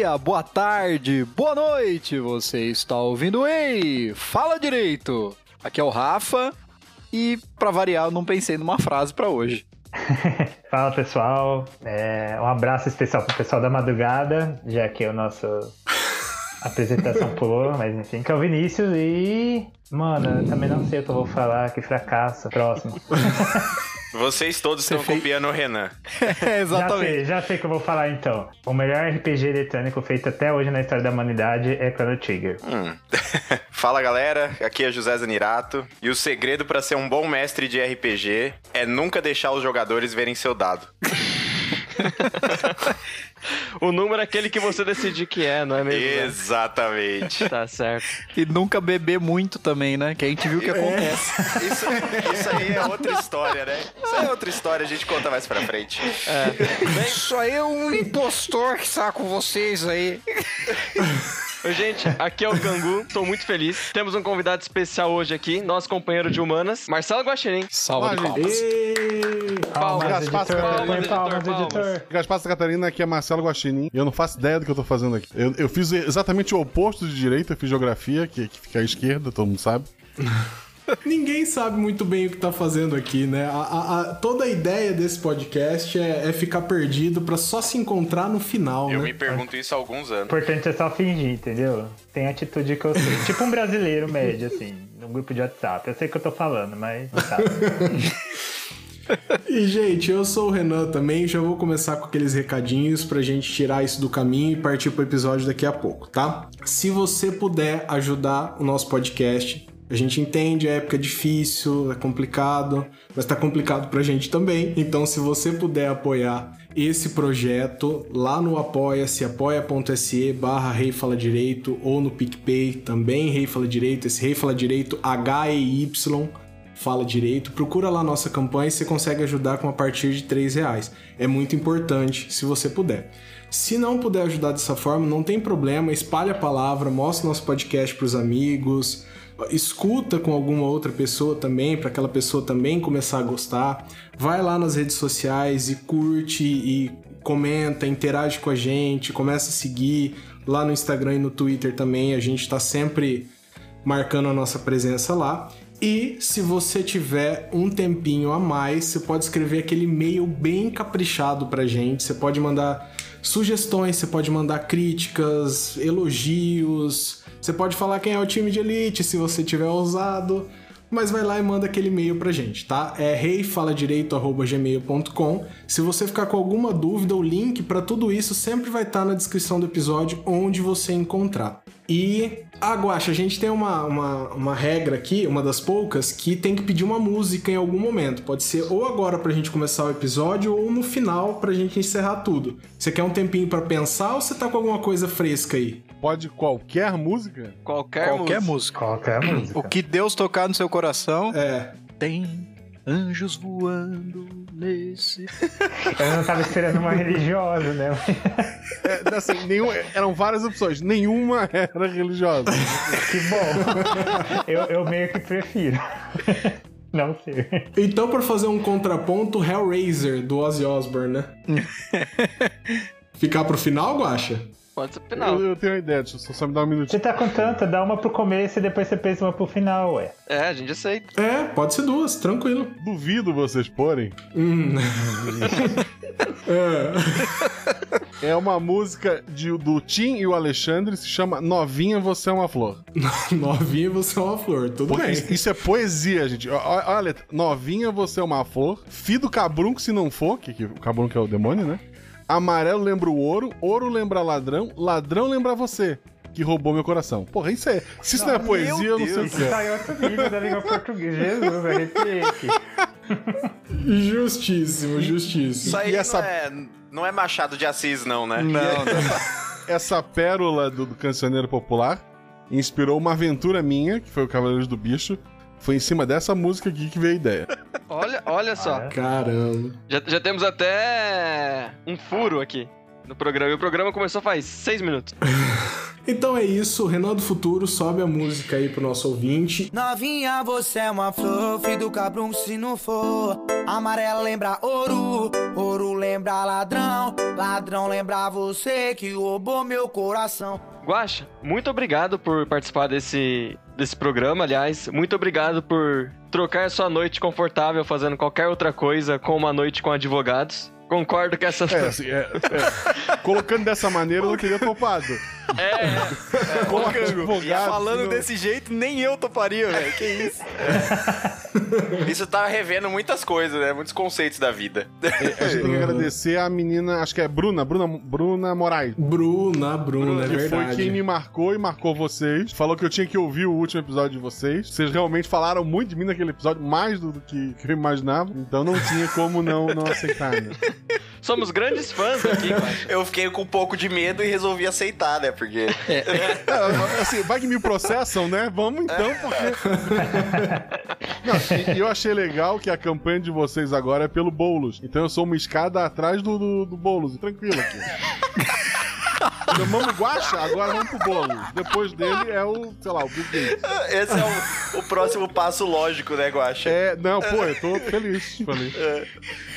Dia, boa tarde, boa noite. Você está ouvindo Ei, fala direito. Aqui é o Rafa e para variar eu não pensei numa frase para hoje. Fala pessoal, é, um abraço especial pro pessoal da madrugada, já que o nosso apresentação pulou, mas enfim, que é o Vinícius e. Mano, eu também não sei o que eu vou falar, que fracasso. Próximo. Vocês todos estão fez... copiando o Renan. é, exatamente. Já sei, já sei o que eu vou falar então. O melhor RPG eletrônico feito até hoje na história da humanidade é Chrono Trigger. Hum. Fala galera, aqui é José Zanirato. E o segredo para ser um bom mestre de RPG é nunca deixar os jogadores verem seu dado. o número é aquele que você decidir que é, não é mesmo? Né? Exatamente. Tá certo. E nunca beber muito também, né? Que a gente viu o que acontece. É. Isso, isso, aí é outra história, né? Isso aí é outra história, a gente conta mais pra frente. É. Isso aí é um impostor que está com vocês aí. Oi, gente, aqui é o Gangu, tô muito feliz. Temos um convidado especial hoje aqui, nosso companheiro de humanas, Marcelo Guaxinim. Salve de palmas. Palmas, palmas, palmas, palmas, editor. Gaspar Catarina, aqui é Marcelo Guaxinim. Eu não faço ideia do que eu tô fazendo aqui. Eu, eu fiz exatamente o oposto de direito, eu fiz geografia, que, que fica à esquerda, todo mundo sabe. Ninguém sabe muito bem o que tá fazendo aqui, né? A, a, a, toda a ideia desse podcast é, é ficar perdido para só se encontrar no final. Eu né? me pergunto isso há alguns anos. O importante é só fingir, entendeu? Tem atitude que eu sei. tipo um brasileiro médio, assim, num grupo de WhatsApp. Eu sei o que eu tô falando, mas não sabe. E, gente, eu sou o Renan também. Já vou começar com aqueles recadinhos pra gente tirar isso do caminho e partir pro episódio daqui a pouco, tá? Se você puder ajudar o nosso podcast, a gente entende, a época é difícil, é complicado, mas tá complicado pra gente também. Então, se você puder apoiar esse projeto lá no apoia-se, apoia.se barra Rei Fala Direito ou no PicPay também Rei Fala Direito, esse Rei Fala Direito H-E-Y Fala Direito, procura lá nossa campanha e você consegue ajudar com a partir de três reais. É muito importante se você puder. Se não puder ajudar dessa forma, não tem problema, espalhe a palavra, mostre nosso podcast para os amigos, escuta com alguma outra pessoa também, para aquela pessoa também começar a gostar. Vai lá nas redes sociais e curte e comenta, interage com a gente, começa a seguir lá no Instagram e no Twitter também. A gente está sempre marcando a nossa presença lá. E se você tiver um tempinho a mais, você pode escrever aquele e-mail bem caprichado pra gente. Você pode mandar sugestões, você pode mandar críticas, elogios, você pode falar quem é o time de elite se você tiver ousado, mas vai lá e manda aquele e-mail pra gente, tá? É reifaladireito@gmail.com. Se você ficar com alguma dúvida, o link para tudo isso sempre vai estar tá na descrição do episódio onde você encontrar. E ah, Guaxa, a gente tem uma, uma, uma, regra aqui, uma das poucas, que tem que pedir uma música em algum momento. Pode ser ou agora pra gente começar o episódio ou no final pra gente encerrar tudo. Você quer um tempinho para pensar ou você tá com alguma coisa fresca aí? Pode qualquer música? Qualquer, qualquer música. Qualquer música. O que Deus tocar no seu coração. É. Tem anjos voando nesse. Eu não tava esperando uma religiosa, né? É, assim, nenhum, eram várias opções, nenhuma era religiosa. Que bom. Eu, eu meio que prefiro. Não sei. Então, para fazer um contraponto, Hellraiser, do Ozzy Osbourne, né? Ficar pro final, Guacha? Pode ser final. Eu, eu tenho uma ideia, deixa eu só me dar um minutinho. Você tá com tanta, dá uma pro começo e depois você pensa uma pro final, ué. É, a gente aceita. É, pode ser duas, tranquilo. Duvido vocês porem. Hum. é. é uma música de, do Tim e o Alexandre, se chama Novinha Você é uma Flor. Novinha Você é uma Flor, tudo Porque bem. Isso, isso, é poesia, gente. Olha, olha, Novinha Você é uma Flor. Fido Cabrunco se não for, que, que o Cabrunco é o demônio, né? Amarelo lembra o ouro, ouro lembra ladrão, ladrão lembra você, que roubou meu coração. Porra, isso é. Se isso não, não é poesia, eu não sei o que é. Isso tá em outro da língua portuguesa. Jesus, arrepiei aqui. Justíssimo, justíssimo. Isso aí essa... não, é, não é Machado de Assis, não, né? Não, não. essa pérola do, do cancioneiro popular inspirou uma aventura minha, que foi o Cavaleiros do Bicho, foi em cima dessa música aqui que veio a ideia. Olha, olha só. Ah, é? Caramba. Já, já temos até um furo aqui no programa. E o programa começou faz seis minutos. então é isso, Renan do Futuro sobe a música aí pro nosso ouvinte. Novinha, você é uma flor, filho do cabrão se não for. Amarelo lembra ouro, ouro lembra ladrão, ladrão lembra você que roubou meu coração. Guaxa, muito obrigado por participar desse, desse programa, aliás. Muito obrigado por trocar sua noite confortável fazendo qualquer outra coisa com uma noite com advogados. Concordo que essa. É, assim, é, é. Colocando dessa maneira, eu não teria topado. É, é. E advogado, falando não- desse jeito, nem eu toparia, velho. Que isso? Isso tá revendo muitas coisas, né? Muitos conceitos da vida. A gente tem que agradecer a menina, acho que é Bruna, Bruna, Bruna Moraes. Bruna, Bruna, é que foi quem me marcou e marcou vocês. Falou que eu tinha que ouvir o último episódio de vocês. Vocês realmente falaram muito de mim naquele episódio, mais do que, que eu imaginava. Então não tinha como não, não aceitar, né? Somos grandes fãs aqui, Guaxa. Eu fiquei com um pouco de medo e resolvi aceitar, né? Porque. É, assim, vai que me processam, né? Vamos então, porque. Não, e eu achei legal que a campanha de vocês agora é pelo Boulos. Então eu sou uma escada atrás do, do, do Boulos. Tranquilo aqui. Chamamos o Guaxa, agora vamos pro Boulos. Depois dele é o, sei lá, o Bill Gates. Esse é o, o próximo passo lógico, né, Guaxa? É, não, pô, eu tô feliz. feliz.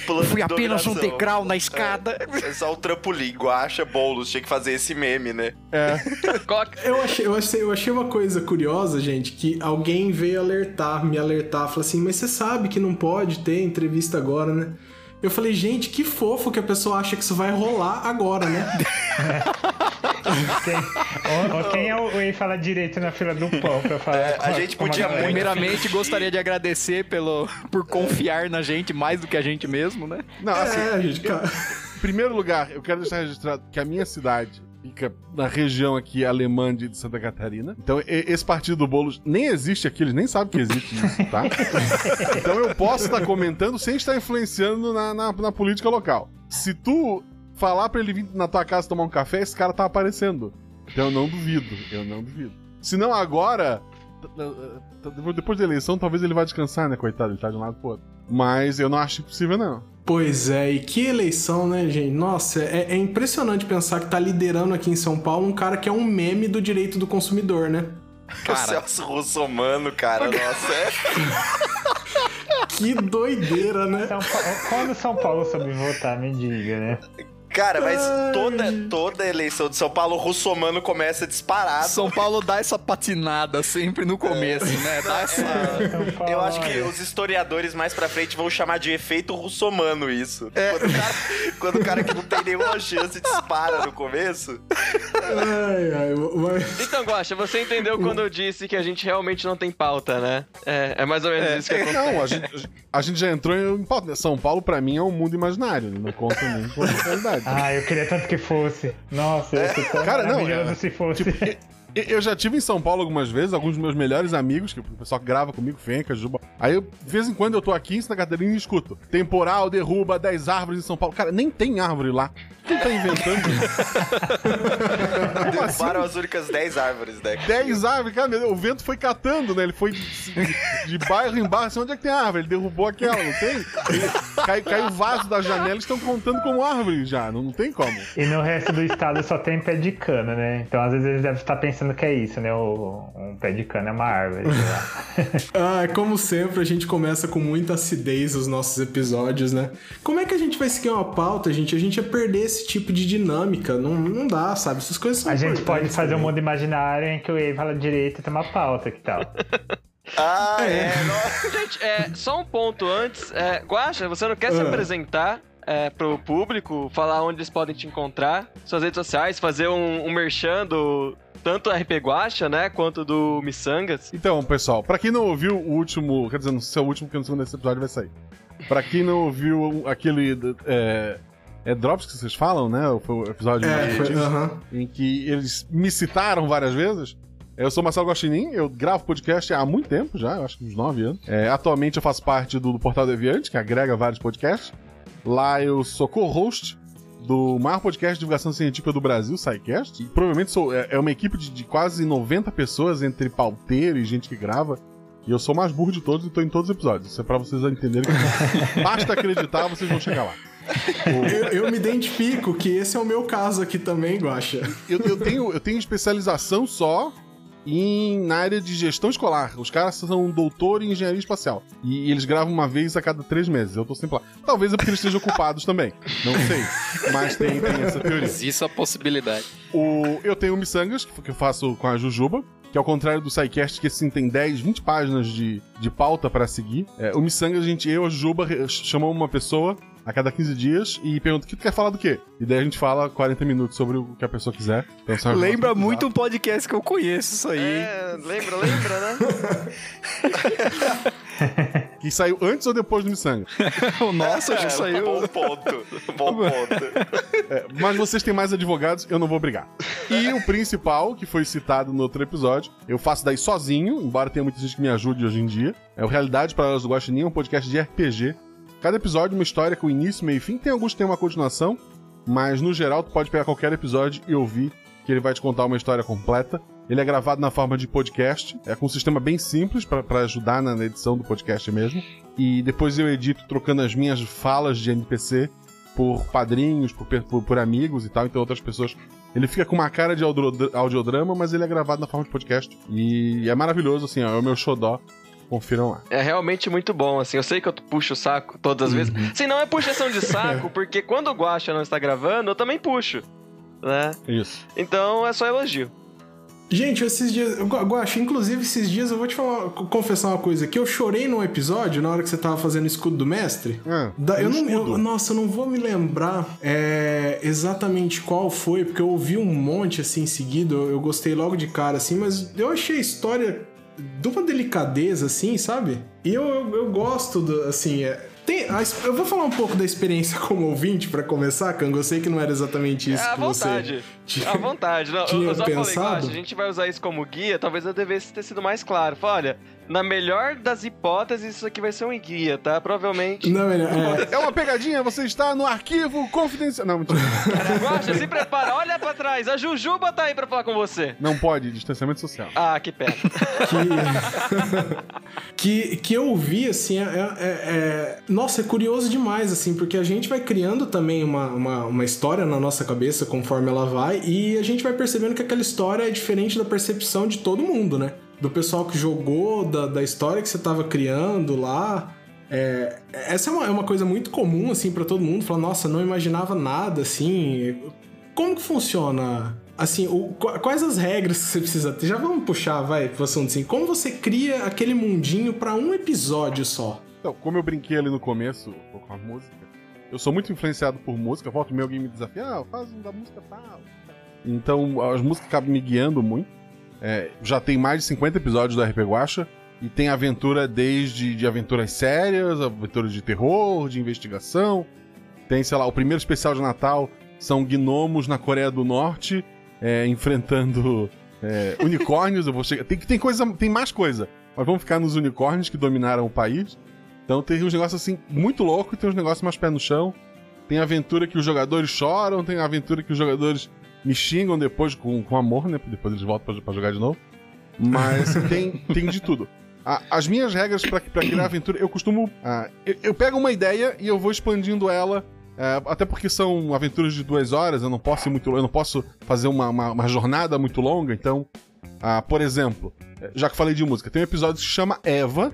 Plano Fui apenas um degrau na escada. É só o trampolim, Guaxa, Boulos. Tinha que fazer esse meme, né? É. Eu achei, eu, achei, eu achei uma coisa curiosa, gente, que alguém veio alertar, me alertar, falou assim, mas você sabe que não pode ter entrevista agora, né? Eu falei, gente, que fofo que a pessoa acha que isso vai rolar agora, né? Quem, quem é o Ei fala direito na fila do pão pra falar? É, a com gente podia muito- Primeiramente, gostaria de agradecer pelo, por confiar na gente mais do que a gente mesmo, né? Não, assim, É, gente, cara. em primeiro lugar, eu quero deixar registrado que a minha cidade fica na região aqui alemã de Santa Catarina. Então, esse partido do Boulos nem existe aqui, eles nem sabem que existe isso, tá? então eu posso estar comentando sem estar influenciando na, na, na política local. Se tu falar pra ele vir na tua casa tomar um café, esse cara tá aparecendo. Então eu não duvido, eu não duvido. Se não agora, depois da eleição, talvez ele vá descansar, né, coitado, ele tá de um lado pro outro. Mas eu não acho impossível, não. Pois é, e que eleição, né, gente? Nossa, é, é impressionante pensar que tá liderando aqui em São Paulo um cara que é um meme do direito do consumidor, né? o Celso Russomano, cara, nossa. É... Que doideira, né? São Paulo, quando São Paulo soube votar, me diga, né? Cara, mas toda, toda eleição de São Paulo, o Russomano começa disparado. São Paulo dá essa patinada sempre no começo, né? Dá essa... São Paulo, Eu acho que olha. os historiadores mais pra frente vão chamar de efeito russomano isso. É. Quando, o cara, quando o cara que não tem nenhuma chance dispara no começo. Ai, ai, mas... Então, Guaxa, você entendeu quando eu disse que a gente realmente não tem pauta, né? É, é mais ou menos isso que acontece. Não, a gente, a gente já entrou em pauta. né? São Paulo, pra mim, é um mundo imaginário. Não conta nem com a realidade. Ah, eu queria tanto que fosse. Nossa, ia ser tão Cara, não, é- se fosse. E- Eu já tive em São Paulo algumas vezes, alguns dos meus melhores amigos, que o pessoal que grava comigo, Fenca, Juba. Aí, eu, de vez em quando, eu tô aqui em Santa Catarina e escuto. Temporal derruba 10 árvores em São Paulo. Cara, nem tem árvore lá. Quem tá inventando? Como assim? Derrubaram as únicas 10 árvores, né? 10 árvores, cara, o vento foi catando, né? Ele foi de, bairro em bairro, assim, onde é que tem árvore? Ele derrubou aquela, não tem? Ele- cai, caiu o vaso da janela, eles estão contando como árvore já, não, não tem como. E no resto do estado só tem pé de cana, né? Então às vezes eles devem estar pensando que é isso, né? O, um pé de cana é uma árvore. Ah, como sempre, a gente começa com muita acidez os nossos episódios, né? Como é que a gente vai seguir uma pauta, gente? A gente ia perder esse tipo de dinâmica. Não, não dá, sabe? Essas coisas são A gente pode fazer um também. mundo imaginário em que o Ei fala direito e tem uma pauta, que tal? Ah, é. nossa. Gente, é, só um ponto antes. É, Guaxa, você não quer se Ah. apresentar é, pro público, falar onde eles podem te encontrar, suas redes sociais, fazer um, um merchan do tanto RP Guaxa, né, quanto do Missangas? Então, pessoal, pra quem não ouviu o último, quer dizer, não sei se é o último, porque no segundo desse episódio vai sair. Pra quem não ouviu aquele. É, é Drops que vocês falam, né? Foi o episódio É, mais foi, antigo, aham. em que eles me citaram várias vezes. Eu sou Marcelo Guaxinim, eu gravo podcast há muito tempo já, acho que uns 9 anos. É, atualmente eu faço parte do, do Portal Deviante, que agrega vários podcasts. Lá eu sou co-host do maior podcast de divulgação científica do Brasil, SciCast. E provavelmente sou, é, é uma equipe de, de quase 90 pessoas, entre pauteiro e gente que grava. E eu sou o mais burro de todos e tô em todos os episódios. Isso é pra vocês entenderem que basta acreditar, vocês vão chegar lá. Eu, eu me identifico que esse é o meu caso aqui também, Guaxa. Eu, eu tenho, eu tenho especialização só em, na área de gestão escolar. Os caras são doutor em engenharia espacial. E, eles gravam uma vez a cada três meses. Eu tô sempre lá. Talvez é porque eles estejam ocupados também. Não sei. Mas tem, tem essa teoria. Existe a possibilidade. O, eu tenho o Missangas, que eu faço com a Jujuba. Que ao contrário do SciCast, que assim tem 10, 20 páginas de, de pauta para seguir. É, o Missangas, a gente, eu, a Jujuba, chamamos uma pessoa a cada 15 dias e pergunta: o que tu quer falar do quê? E daí a gente fala 40 minutos sobre o que a pessoa quiser. Então, Lembra muito um podcast que eu conheço, isso aí. É, lembra, lembra, né? que saiu antes ou depois do Missanga? o nosso acho que saiu. Bom ponto. Bom ponto. É, mas vocês têm mais advogados, eu não vou brigar. E o principal, que foi citado no outro episódio, eu faço daí sozinho, embora tenha muita gente que me ajude hoje em dia. É o Realidade para Elas do Guaxinim, é um podcast de RPG Cada episódio uma história com início, meio e fim. Tem alguns que tem uma continuação, mas no geral tu pode pegar qualquer episódio e ouvir, que ele vai te contar uma história completa. Ele é gravado na forma de podcast, é com um sistema bem simples para ajudar na edição do podcast mesmo. E depois eu edito trocando as minhas falas de NPC por padrinhos, por, por, por amigos e tal, então outras pessoas. Ele fica com uma cara de audiodrama, mas ele é gravado na forma de podcast. E é maravilhoso, assim, ó, é o meu xodó. Confiram lá. É realmente muito bom, assim. Eu sei que eu puxo o saco todas as uhum. vezes. Se não é puxação de saco, porque quando o Guacha não está gravando, eu também puxo. Né? Isso. Então é só elogio. Gente, esses dias. Guacha, inclusive esses dias eu vou te falar, confessar uma coisa que eu chorei num episódio na hora que você tava fazendo o escudo do mestre. É, da, eu não, eu, nossa, eu não vou me lembrar é, exatamente qual foi, porque eu ouvi um monte assim em seguida, eu, eu gostei logo de cara assim, mas eu achei a história de uma delicadeza, assim, sabe? E eu, eu, eu gosto, do, assim, é, tem, eu vou falar um pouco da experiência como ouvinte para começar, Kang. Eu sei que não era exatamente isso é, que vontade. você tinha, à vontade. Não, tinha eu só pensado. falei, a gente vai usar isso como guia, talvez eu devesse ter sido mais claro. Fala, olha, na melhor das hipóteses, isso aqui vai ser um guia, tá? Provavelmente. Não, é, é... uma pegadinha, você está no arquivo confidencial. Não, mentira. Gosta, se prepara, olha pra trás. A Jujuba tá aí pra falar com você. Não pode, distanciamento social. Ah, que pena. que... que, que eu ouvi, assim, é, é, é, Nossa, é curioso demais, assim, porque a gente vai criando também uma, uma, uma história na nossa cabeça conforme ela vai, e a gente vai percebendo que aquela história é diferente da percepção de todo mundo, né? Do pessoal que jogou, da, da história que você estava criando lá. É, essa é uma, é uma coisa muito comum, assim, para todo mundo. Falar, nossa, não imaginava nada, assim. Como que funciona? Assim, o, quais as regras que você precisa ter? Já vamos puxar, vai, pro assunto assim. Como você cria aquele mundinho para um episódio só? Então, como eu brinquei ali no começo com a música, eu sou muito influenciado por música. Volta o meu game me desafia, ah, faz um da música tal. Então, as músicas acabam me guiando muito. É, já tem mais de 50 episódios do RP Guacha. E tem aventura desde de aventuras sérias, aventuras de terror, de investigação. Tem, sei lá, o primeiro especial de Natal são gnomos na Coreia do Norte é, enfrentando é, unicórnios. Eu vou chegar. Tem, tem, coisa, tem mais coisa. Mas vamos ficar nos unicórnios que dominaram o país. Então tem uns negócios assim muito loucos, tem uns negócios mais pé no chão. Tem aventura que os jogadores choram, tem aventura que os jogadores me xingam depois com, com amor, né? Depois eles voltam pra, pra jogar de novo. Mas tem, tem de tudo. as minhas regras para criar aventura, eu costumo. eu, eu, pego uma ideia e eu vou expandindo ela. É, até porque são aventuras de duas horas, eu não posso ir muito eu não posso fazer uma, uma, uma jornada muito longa, então. por exemplo, já que falei de música, tem um episódio que se chama Eva,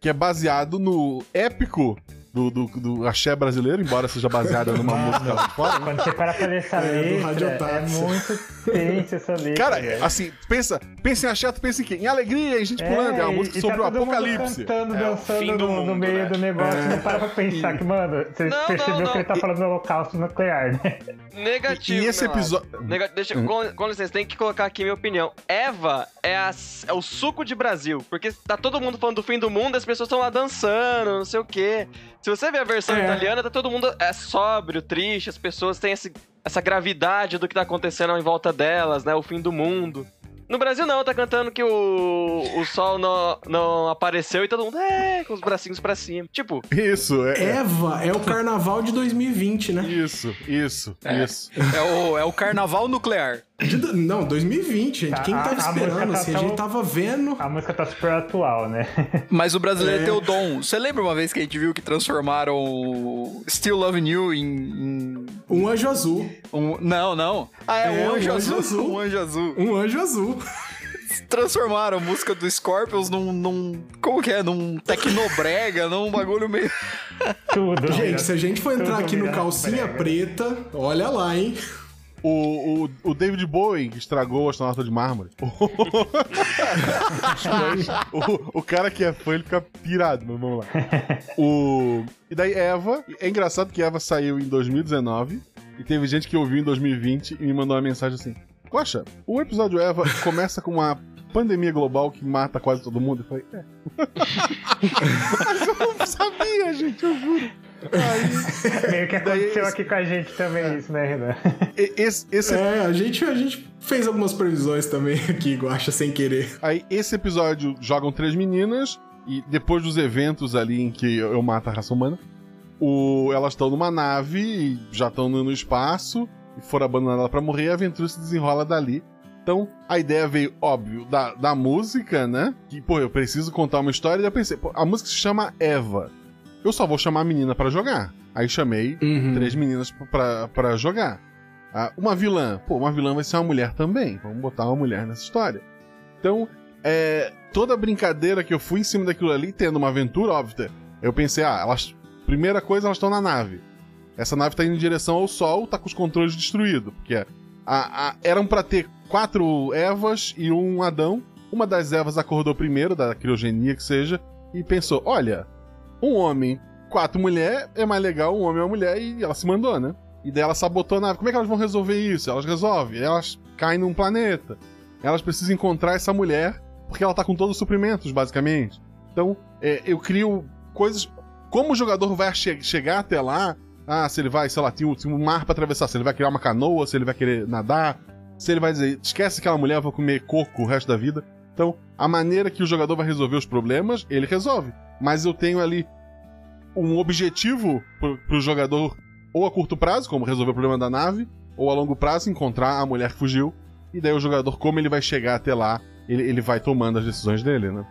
que é baseado no épico do, do, do axé brasileiro, embora seja baseada numa música lá fora. Quando você para pra ler essa é, letra, é muito tenso essa letra. Cara, é. assim, pensa, pensa em axé, tu pensa em quê? Em alegria, em gente é, pulando. É uma música sobre tá o apocalipse. cantando, é, dançando no, mundo, no, meio né? do negócio. Não para pra pensar que, mano, você não, percebeu não, não. que ele tá falando do holocausto nuclear, né? Negativo. E esse episódio. Nega... Deixa, hum. com, com, licença, tem que colocar aqui minha opinião. Eva é, a, é o suco de Brasil. Porque tá todo mundo falando do fim do mundo, as pessoas estão lá dançando, não sei o quê. Se você ver a versão é. italiana, tá todo mundo é sóbrio, triste, as pessoas têm esse, essa gravidade do que tá acontecendo em volta delas, né? O fim do mundo. No Brasil não, tá cantando que o, o sol não, não apareceu e todo mundo é, com os bracinhos pra cima. Tipo. Isso, é. Eva é o carnaval de 2020, né? Isso, isso, é. isso. É o, é o carnaval nuclear. De, não, 2020, gente. Quem tava a, esperando? A, assim, tá a gente tava vendo. A música tá super atual, né? Mas o brasileiro é. tem o dom. Você lembra uma vez que a gente viu que transformaram Still Loving You em. em... Um anjo azul. Um... Não, não. Ah, é, é um, anjo, um anjo azul. azul. Um anjo azul. Um anjo azul. transformaram a música do Scorpions num, num. Como que é? Num tecnobrega, num bagulho meio. Tudo. Gente, se a gente for entrar aqui no calcinha brega. preta, olha lá, hein? O, o, David Bowie que estragou o astronauta de mármore. o, o cara que é fã, ele fica pirado, mas vamos lá. O, e daí Eva, é engraçado que Eva saiu em 2019 e teve gente que ouviu em 2020 e me mandou uma mensagem assim: Poxa, o episódio Eva começa com uma pandemia global que mata quase todo mundo. Eu falei, é. Mas eu não sabia, gente, eu juro. Aí, Meio que Daí aconteceu esse- aqui com a gente também, isso, né, Renan? esse, esse É, a gente, a gente fez algumas previsões também aqui, Guaxa, sem querer. Aí, esse episódio jogam três meninas, e depois dos eventos ali em que eu eu mato a raça humana, o, elas estão numa nave, e já estão no, espaço, e foram abandonadas pra morrer, e a aventura se desenrola dali. Então, a ideia veio, óbvio, da, da música, né? Que, pô, eu preciso contar uma história, e eu pensei, pô, a música se chama Eva. Eu só vou chamar a menina pra jogar. Aí chamei Uhum. três meninas pra, pra jogar. Ah, uma vilã. Pô, uma vilã vai ser uma mulher também. Vamos botar uma mulher nessa história. Então, é, toda brincadeira que eu fui em cima daquilo ali, tendo uma aventura, óbvio, eu pensei, ah, elas. Primeira coisa, elas estão na nave. Essa nave tá indo em direção ao Sol, tá com os controles destruídos. Porque a- a- eram pra ter quatro Evas e um Adão. Uma das Evas acordou primeiro, da criogenia que seja, e pensou: olha, um homem, quatro mulheres é mais legal um homem e uma mulher, e ela se mandou, né? E daí ela sabotou a nave. Como é que elas vão resolver isso? Elas resolvem, elas caem num planeta. Elas precisam encontrar essa mulher, porque ela tá com todos os suprimentos, basicamente. Então, é, eu crio coisas. Como o jogador vai che- chegar até lá? Ah, se ele vai, sei lá, tem um, tem um mar pra atravessar, se ele vai criar uma canoa, se ele vai querer nadar, se ele vai dizer, esquece aquela mulher, eu vou comer coco o resto da vida. Então, a maneira que o jogador vai resolver os problemas, ele resolve. Mas eu tenho ali um objetivo pro, pro jogador, ou a curto prazo, como resolver o problema da nave, ou a longo prazo, encontrar a mulher que fugiu. E daí o jogador, como ele vai chegar até lá, ele, ele vai tomando as decisões dele, né?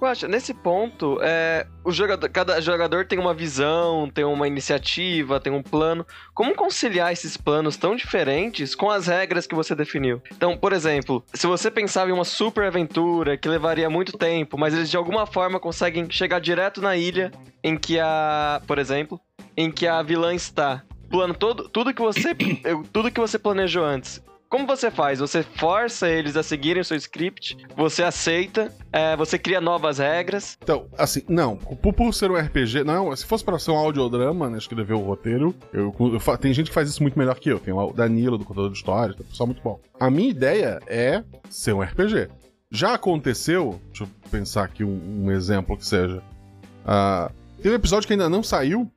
Guaxa, nesse ponto, é, o jogador, cada jogador tem uma visão, tem uma iniciativa, tem um plano. Como conciliar esses planos tão diferentes com as regras que você definiu? Então, por exemplo, se você pensava em uma super aventura que levaria muito tempo, mas eles de alguma forma conseguem chegar direto na ilha em que a, por exemplo, em que a vilã está. Plano todo, tudo que você, tudo que você planejou antes. Como você faz? Você força eles a seguirem o seu script, você aceita, é, você cria novas regras. Então, assim, não, por, por ser um RPG, não, se fosse pra ser um audiodrama, né, escrever o roteiro, eu, eu tem gente que faz isso muito melhor que eu. Tem o Danilo, do contador de histórias, tá pessoal muito bom. A minha ideia é ser um RPG. Já aconteceu, deixa eu pensar aqui um, um exemplo que seja. ah, tem um episódio que ainda não saiu,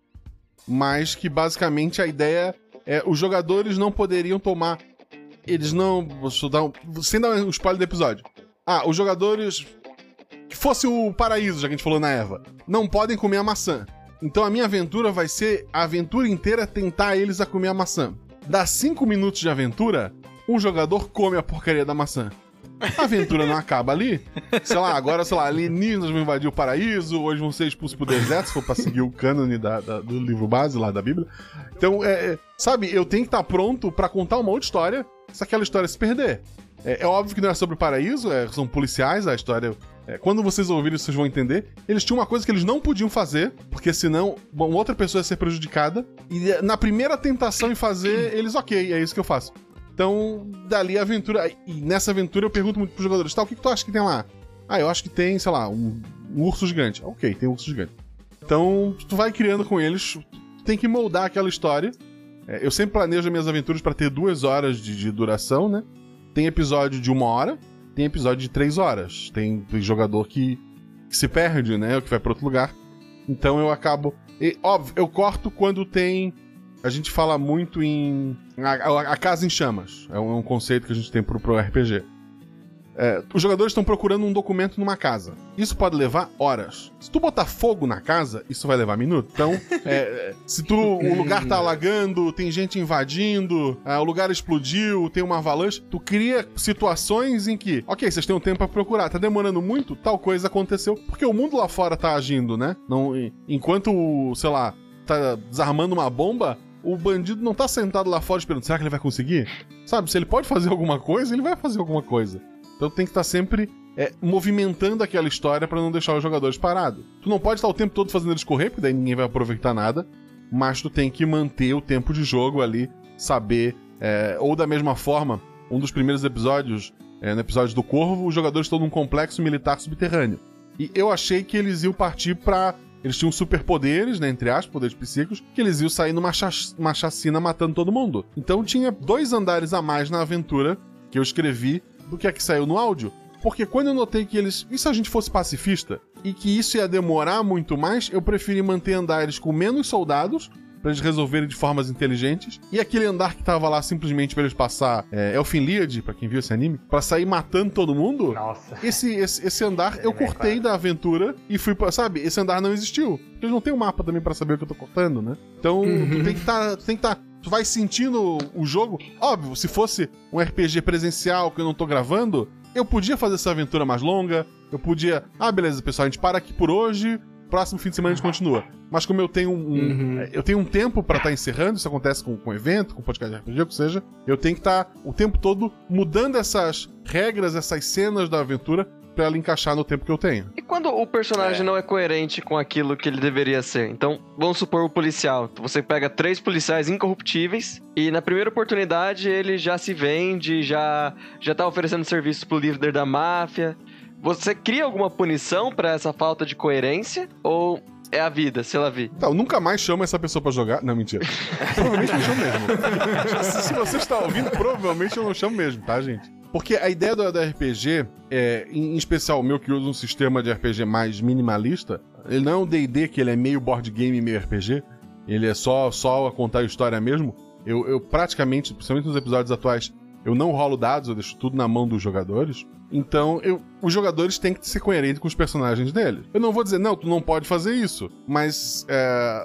mas que basicamente a ideia é os jogadores não poderiam tomar. Eles não. Dar um, sem dar um spoiler do episódio. Ah, os jogadores que fosse o paraíso, já que a gente falou na Eva, não podem comer a maçã. Então a minha aventura vai ser a aventura inteira tentar eles a comer a maçã. Dá cinco minutos de aventura, um jogador come a porcaria da maçã. A aventura não acaba ali. Sei lá, agora, sei lá, alienígenas vão invadir o paraíso, hoje vão ser expulsos pro deserto, se for pra seguir o cânone da- da- do livro base lá da Bíblia. Então, é, é, sabe, eu tenho que estar pronto pra contar uma outra história se aquela história se perder. É, é óbvio que não é sobre o paraíso, é- são policiais, a história. é, quando vocês ouvirem, vocês vão entender. Eles tinham uma coisa que eles não podiam fazer, porque senão uma outra pessoa ia ser prejudicada. E é, na primeira tentação em fazer, eles, ok, é isso que eu faço. Então, dali a aventura. E nessa aventura eu pergunto muito pros jogadores: tá, o que, que tu acha que tem lá? Ah, eu acho que tem, sei lá, um, um urso gigante. Ok, tem um urso gigante. Então, tu vai criando com eles, tem que moldar aquela história. É, eu sempre planejo as minhas aventuras pra ter duas horas de, de duração, né? Tem episódio de uma hora, tem episódio de três horas. Tem, tem jogador que, que se perde, né? Ou que vai pra outro lugar. Então eu acabo. e, óbvio, eu corto quando tem. A gente fala muito em. A, a- a casa em chamas. É um, é um conceito que a gente tem pro, pro RPG. É, os jogadores estão procurando um documento numa casa. Isso pode levar horas. Se tu botar fogo na casa, isso vai levar minutos. Então, é, é, se tu, o lugar tá alagando, tem gente invadindo, ah, o lugar explodiu, tem uma avalanche, tu cria situações em que, ok, vocês têm um tempo pra procurar, tá demorando muito, tal coisa aconteceu, porque o mundo lá fora tá agindo, né? Não, enquanto, sei lá, tá desarmando uma bomba, o bandido não tá sentado lá fora esperando, será que ele vai conseguir? Sabe, se ele pode fazer alguma coisa, ele vai fazer alguma coisa. Então Então tem que estar sempre é, movimentando aquela história para não deixar os jogadores parados. Tu não pode estar o tempo todo fazendo eles correr, porque daí ninguém vai aproveitar nada, mas tu tem que manter o tempo de jogo ali, saber. É, ou da mesma forma, um dos primeiros episódios, é, no episódio do Corvo, os jogadores estão num complexo militar subterrâneo. E eu achei que eles iam partir pra. Eles tinham superpoderes, né? Entre aspas, poderes psíquicos, que eles iam sair numa chac- chacina matando todo mundo. Então tinha dois andares a mais na aventura que eu escrevi do que a que saiu no áudio. Porque quando eu notei que eles. E se a gente fosse pacifista? E que isso ia demorar muito mais, eu preferi manter andares com menos soldados. Pra eles resolverem de formas inteligentes. E aquele andar que tava lá simplesmente pra eles passar é, Elfinliad, pra quem viu esse anime, pra sair matando todo mundo. Nossa. Esse, esse, esse andar eu É, cortei da aventura e fui pra. Sabe, esse andar não existiu. Porque eles não têm um mapa também pra saber o que eu tô cortando, né? Então, tu tem que tá, tu tem que tá. Tu vai sentindo o jogo. Óbvio, se fosse um RPG presencial que eu não tô gravando, eu podia fazer essa aventura mais longa. Eu podia. Ah, beleza, pessoal, a gente para aqui por hoje. Próximo fim de semana a gente continua. Mas como eu tenho um. Uhum. Eu tenho um tempo pra estar encerrando, isso acontece com, com evento, com podcast de RPG, o que seja. Eu tenho que estar o tempo todo mudando essas regras, essas cenas da aventura pra ela encaixar no tempo que eu tenho. E quando o personagem não é coerente com aquilo que ele deveria ser? Então, vamos supor o policial. Você pega três policiais incorruptíveis e na primeira oportunidade ele já se vende, já já tá oferecendo serviço pro líder da máfia. Você cria alguma punição pra essa falta de coerência ou é a vida, se ela vir? Tá, eu nunca mais chamo essa pessoa pra jogar. Não, mentira. provavelmente eu chamo mesmo. Se você está ouvindo, provavelmente eu não chamo mesmo, tá, gente? Porque a ideia do, do RPG, é, em em especial o meu que usa um sistema de RPG mais minimalista, ele não é um D&D que ele é meio board game, meio RPG. Ele é só, só a contar a história mesmo. Eu, eu praticamente, principalmente nos episódios atuais, eu não rolo dados, eu deixo tudo na mão dos jogadores. Então, eu- os jogadores têm que ser coerentes com os personagens deles. Eu não vou dizer, não, tu não pode fazer isso. Mas é,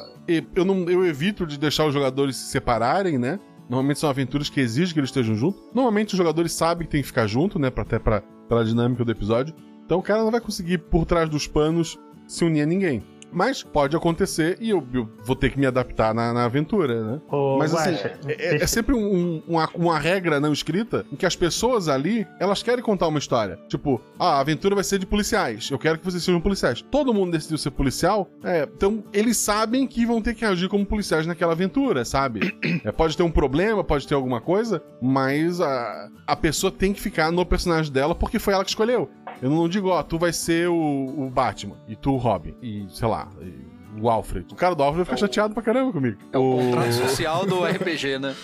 eu, não, eu evito de deixar os jogadores se separarem, né? Normalmente são aventuras que exigem que eles estejam juntos. Normalmente os jogadores sabem que tem que ficar junto, né? Pra, até pra, pela dinâmica do episódio. Então o cara não vai conseguir, por trás dos panos, se unir a ninguém. Mas pode acontecer e eu, eu vou ter que me adaptar na, na aventura, né? Ô, Mas assim, Guaxa, é, é- deixa- é sempre um- uma, uma regra não escrita em que as pessoas ali, elas querem contar uma história. Tipo, ah, a aventura vai ser de policiais. Eu quero que vocês sejam policiais. Todo mundo decidiu ser policial, é, então eles sabem que vão ter que agir como policiais naquela aventura, sabe? É, pode ter um problema, pode ter alguma coisa, mas a, a pessoa tem que ficar no personagem dela porque foi ela que escolheu. Eu não digo, ó, tu vai ser o, o Batman e tu o Robin e, sei lá, e o Alfred. O cara do Alfred vai ficar chateado pra caramba comigo. É o contrato social do RPG, né?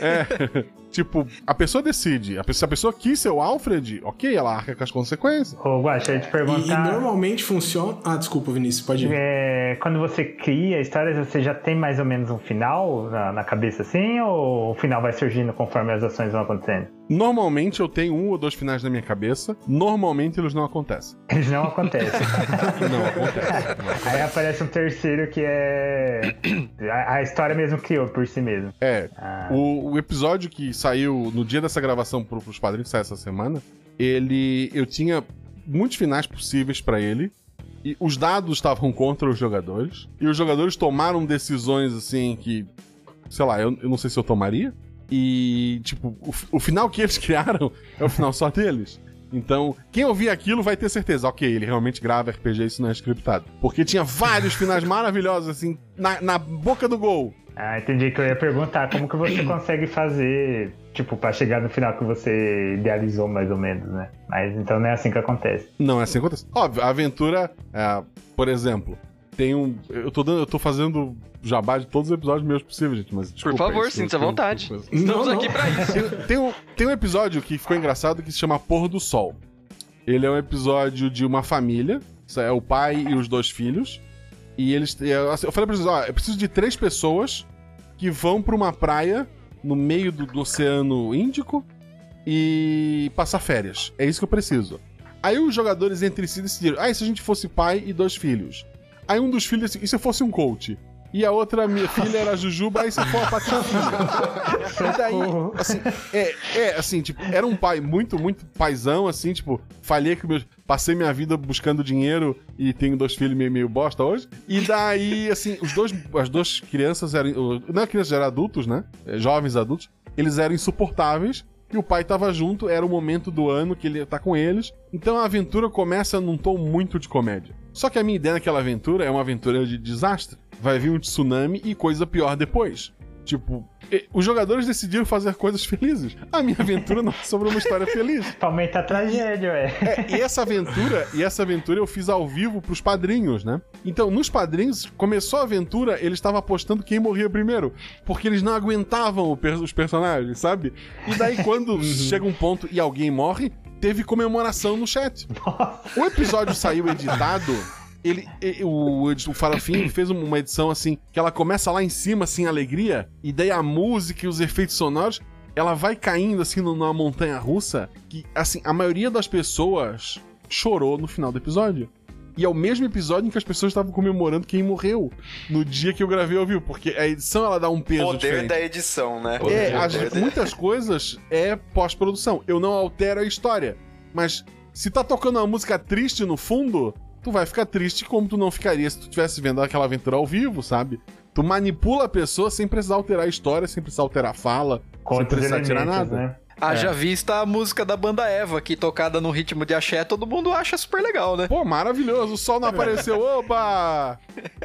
É. tipo, a pessoa decide. A pessoa, se a pessoa quis ser o Alfred, ok, ela arca com as consequências. Ô, Guaxa, eu ia te E, e perguntar. normalmente funciona. Ah, desculpa, Vinícius, pode ir. é, quando você cria histórias, você já tem mais ou menos um final na, na cabeça assim? Ou o final vai surgindo conforme as ações vão acontecendo? Normalmente eu tenho um ou dois finais na minha cabeça. Normalmente eles não acontecem. Eles não acontecem. Não acontece. Aí aparece um terceiro que é. A, a história mesmo criou por si mesmo. É. Ah. O, o episódio que saiu no dia dessa gravação pro, pros padrinhos que sai essa semana, ele. Eu tinha muitos finais possíveis pra ele. E os dados estavam contra os jogadores. E os jogadores tomaram decisões assim que. Sei lá, eu, eu não sei se eu tomaria. E, tipo, o, o final que eles criaram é o final só deles. Então, quem ouvir aquilo vai ter certeza, ok, ele realmente grava RPG, isso não é scriptado. Porque tinha vários finais maravilhosos, assim, na, na boca do gol. Ah, entendi que eu ia perguntar como que você consegue fazer, tipo, pra chegar no final que você idealizou mais ou menos, né? Mas então não é assim que acontece. Não é assim que acontece. Óbvio, a aventura, é, por exemplo, tem um. Eu tô, dando, eu tô fazendo jabá de todos os episódios meus possíveis, gente, mas desculpa. favor, isso, sinta-se à vontade. eu- Estamos Não, aqui não. pra isso. Tem, tem um, tem um episódio que ficou engraçado que se chama Pôr do Sol. Ele é um episódio de uma família, isso é o pai e os dois filhos. E eles. Eu eu falei pra eles: ó, eu preciso de três pessoas que vão pra uma praia no meio do, do Oceano Índico e passar férias. É isso que eu preciso. Aí os jogadores entre si decidiram: ah, e se a gente fosse pai e dois filhos? Aí um dos filhos, e se eu fosse um coach? E a outra minha filha era a Jujuba, aí se for a Patifinha. E daí, assim, é, é, assim, tipo, era um pai muito, muito paizão, assim, tipo, falhei que meus. Passei minha vida buscando dinheiro e tenho dois filhos meio, meio bosta hoje. E daí, assim, os dois, as duas crianças eram. Não é crianças, eram adultos, né? É, Jovens adultos. Eles eram insuportáveis. e o pai tava junto, era o momento do ano que ele tá com eles. Então a aventura começa num tom muito de comédia. Só que a minha ideia naquela aventura é uma aventura de desastre. Vai vir um tsunami e coisa pior depois. Tipo, os jogadores decidiram fazer coisas felizes. A minha aventura não é sobre uma história feliz. Aumenta a tragédia, ué. É, e essa aventura, e essa aventura eu fiz ao vivo pros padrinhos, né? Então, nos padrinhos, começou a aventura, eles estavam apostando quem morria primeiro, porque eles não aguentavam os personagens, sabe? E daí quando chega um ponto e alguém morre, teve comemoração no chat. O episódio saiu editado, ele, e- o, o Farofinho fez uma edição assim, que ela começa lá em cima, assim, alegria, e daí a música e os efeitos sonoros, ela vai caindo assim numa montanha russa, que, assim, a maioria das pessoas chorou no final do episódio. E é o mesmo episódio em que as pessoas estavam comemorando quem morreu no dia que eu gravei ao vivo, porque a edição ela dá um peso Poder diferente. da edição, né? É, as- muitas coisas é pós-produção. Eu não altero a história. Mas se tá tocando uma música triste no fundo, tu vai ficar triste como tu não ficaria se tu estivesse vendo aquela aventura ao vivo, sabe? Tu manipula a pessoa sem precisar alterar a história, sem precisar alterar a fala, sem precisar tirar nada. né? Haja vista a música da banda Eva, que tocada no ritmo de axé, todo mundo acha super legal, né? Pô, maravilhoso, o sol não apareceu, oba!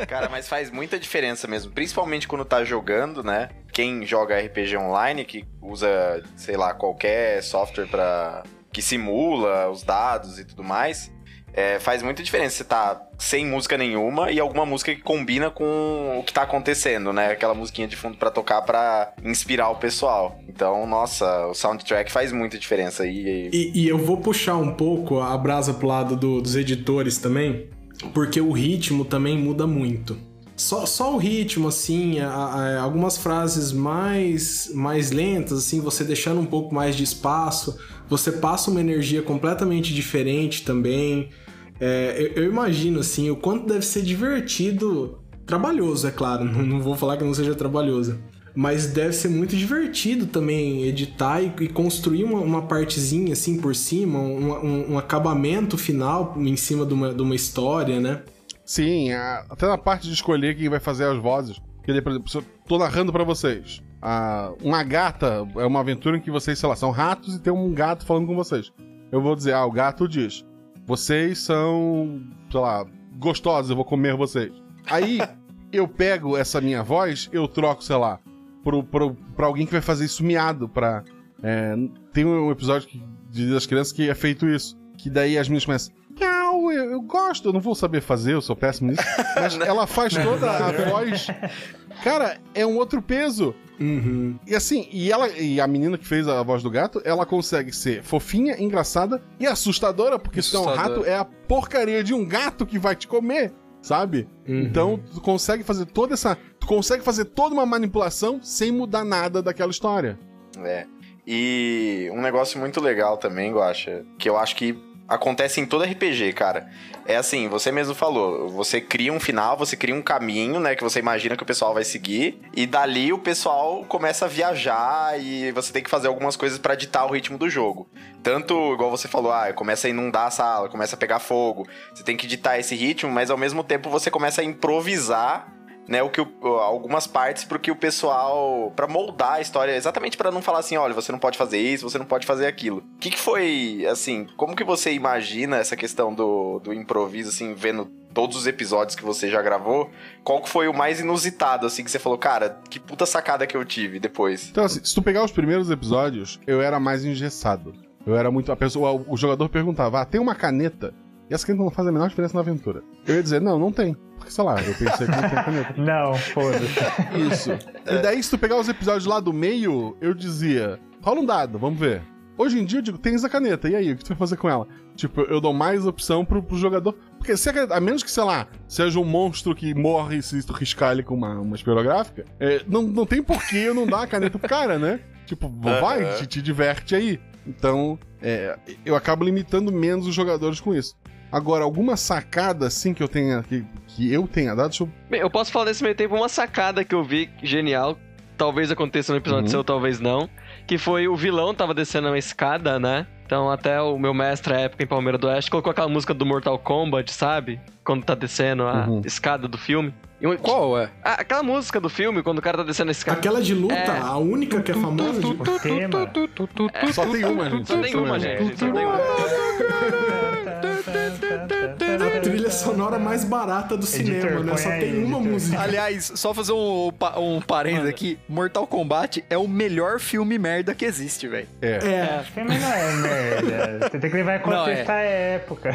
Cara, mas faz muita diferença mesmo, principalmente quando tá jogando, né? Quem joga RPG online, que usa, sei lá, qualquer software para que simula os dados e tudo mais, é, faz muita diferença você tá sem música nenhuma e alguma música que combina com o que tá acontecendo, né? Aquela musiquinha de fundo pra tocar pra inspirar o pessoal. Então, nossa, o soundtrack faz muita diferença aí. E, e eu vou puxar um pouco a brasa pro lado do- dos editores também, porque o ritmo também muda muito. Só, só o ritmo, assim, a- a- algumas frases mais, mais lentas, assim, você deixando um pouco mais de espaço, você passa uma energia completamente diferente também. É, eu, eu imagino, assim, o quanto deve ser divertido, trabalhoso, é claro, não, não vou falar que não seja trabalhoso. Mas deve ser muito divertido também editar e, e construir uma, uma partezinha assim por cima, um, um- um acabamento final em cima de uma, de uma história, né? Sim, a- até na parte de escolher quem vai fazer as vozes. Daí, por exemplo, tô narrando pra vocês. a- uma gata é uma aventura em que vocês, sei lá, são ratos e tem um gato falando com vocês. Eu vou dizer, ah, o gato diz: Vocês são, sei lá, gostosos, eu vou comer vocês. Aí eu pego essa minha voz, eu troco, sei lá, pro, pro, pra alguém que vai fazer isso miado. Pra, é, tem um episódio que, de das crianças que é feito isso. Que daí as meninas começam. Não, eu, eu gosto, eu não vou saber fazer, eu sou péssimo nisso. Mas ela faz toda a voz. Cara, é um outro peso. Uhum. E assim, e ela e a menina que fez a voz do gato, ela consegue ser fofinha, engraçada e assustadora, porque se é um rato, é a porcaria de um gato que vai te comer, sabe? Uhum. Então, tu consegue fazer toda essa. Tu consegue fazer toda uma manipulação sem mudar nada daquela história. É. E um negócio muito legal também, Guaxa, que eu acho que acontece em todo RPG, cara. É assim, você mesmo falou, você cria um final, você cria um caminho, né, que você imagina que o pessoal vai seguir, e dali o pessoal começa a viajar e você tem que fazer algumas coisas pra ditar o ritmo do jogo. Tanto, igual você falou, ah, começa a inundar a sala, começa a pegar fogo. Você tem que ditar esse ritmo, mas ao mesmo tempo você começa a improvisar né, o que o- algumas partes pro que o pessoal para moldar a história, exatamente para não falar assim, olha, você não pode fazer isso, você não pode fazer aquilo. O que, que foi, assim, como que você imagina essa questão do, do improviso, assim, vendo todos os episódios que você já gravou? Qual que foi o mais inusitado, assim, que você falou, cara, que puta sacada que eu tive depois? Então, assim, se tu pegar os primeiros episódios, eu era mais engessado. Eu era muito. A pessoa, o jogador perguntava: ah, tem uma caneta? E essa caneta não faz a menor diferença na aventura. Eu ia dizer: não, não tem. Porque, sei lá, eu pensei que não tem caneta. Não, foda-se. Isso. E daí, se tu pegar os episódios lá do meio, eu dizia: rola um dado, vamos ver. Hoje em dia eu digo: tens a caneta, e aí? O que tu vai fazer com ela? Tipo, eu dou mais opção pro, pro jogador. Porque se a, caneta- a menos que, sei lá, seja um monstro que morre se tu riscar ele com uma, uma espirográfica, é, não, não tem porquê eu não dar a caneta pro cara, né? Tipo, vai, te, te diverte aí. Então, é, eu acabo limitando menos os jogadores com isso. Agora, alguma sacada assim que eu tenha. que, que eu tenha dado, eu Bem, eu posso falar desse meio tempo uma sacada que eu vi genial. Talvez aconteça no episódio Uhum. seu, talvez não. Que foi o vilão tava descendo uma escada, né? Então até o meu mestre à época em Palmeiras do Oeste colocou aquela música do Mortal Kombat, sabe? Quando tá descendo a Uhum. escada do filme. Qual é? Ah, aquela música do filme, quando o cara tá descendo esse cara. Aquela de luta, É. a única que é famosa. tipo, O tema. Só tem uma, gente. Só tem uma, gente. Só tem uma. a trilha sonora mais barata do cinema, né? põe Só aí, tem uma editor. música. Aliás, só fazer um, um parênteses aqui. Mortal Kombat é o melhor filme merda que existe, velho. É. É, Filme não é merda. Você tem que levar em conta Não, é. essa época.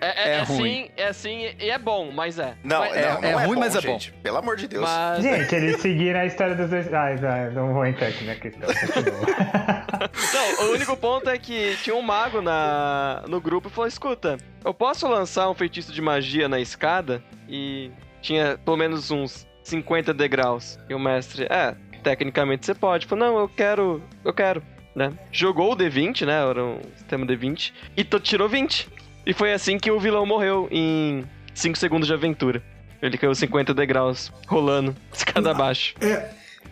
É, é, É é ruim. sim, é sim, e é bom, mas é. Não, mas, não, não é é, ruim, bom, mas é bom. gente. Pelo amor de Deus. mas- Gente, eles seguiram a história dos dois. Ai, ai, não vou entrar aqui na questão. Não, o único ponto é que tinha um mago na, no grupo e falou: escuta, eu posso lançar um feitiço de magia na escada? E tinha pelo menos uns 50 degraus. E o mestre, é, tecnicamente você pode. Falou, não, eu quero, eu quero, né? Jogou o D20, né? Era um sistema D20, e to- tirou 20. E foi assim que o vilão morreu em 5 segundos de aventura. Ele caiu 50 degraus, rolando, escada abaixo.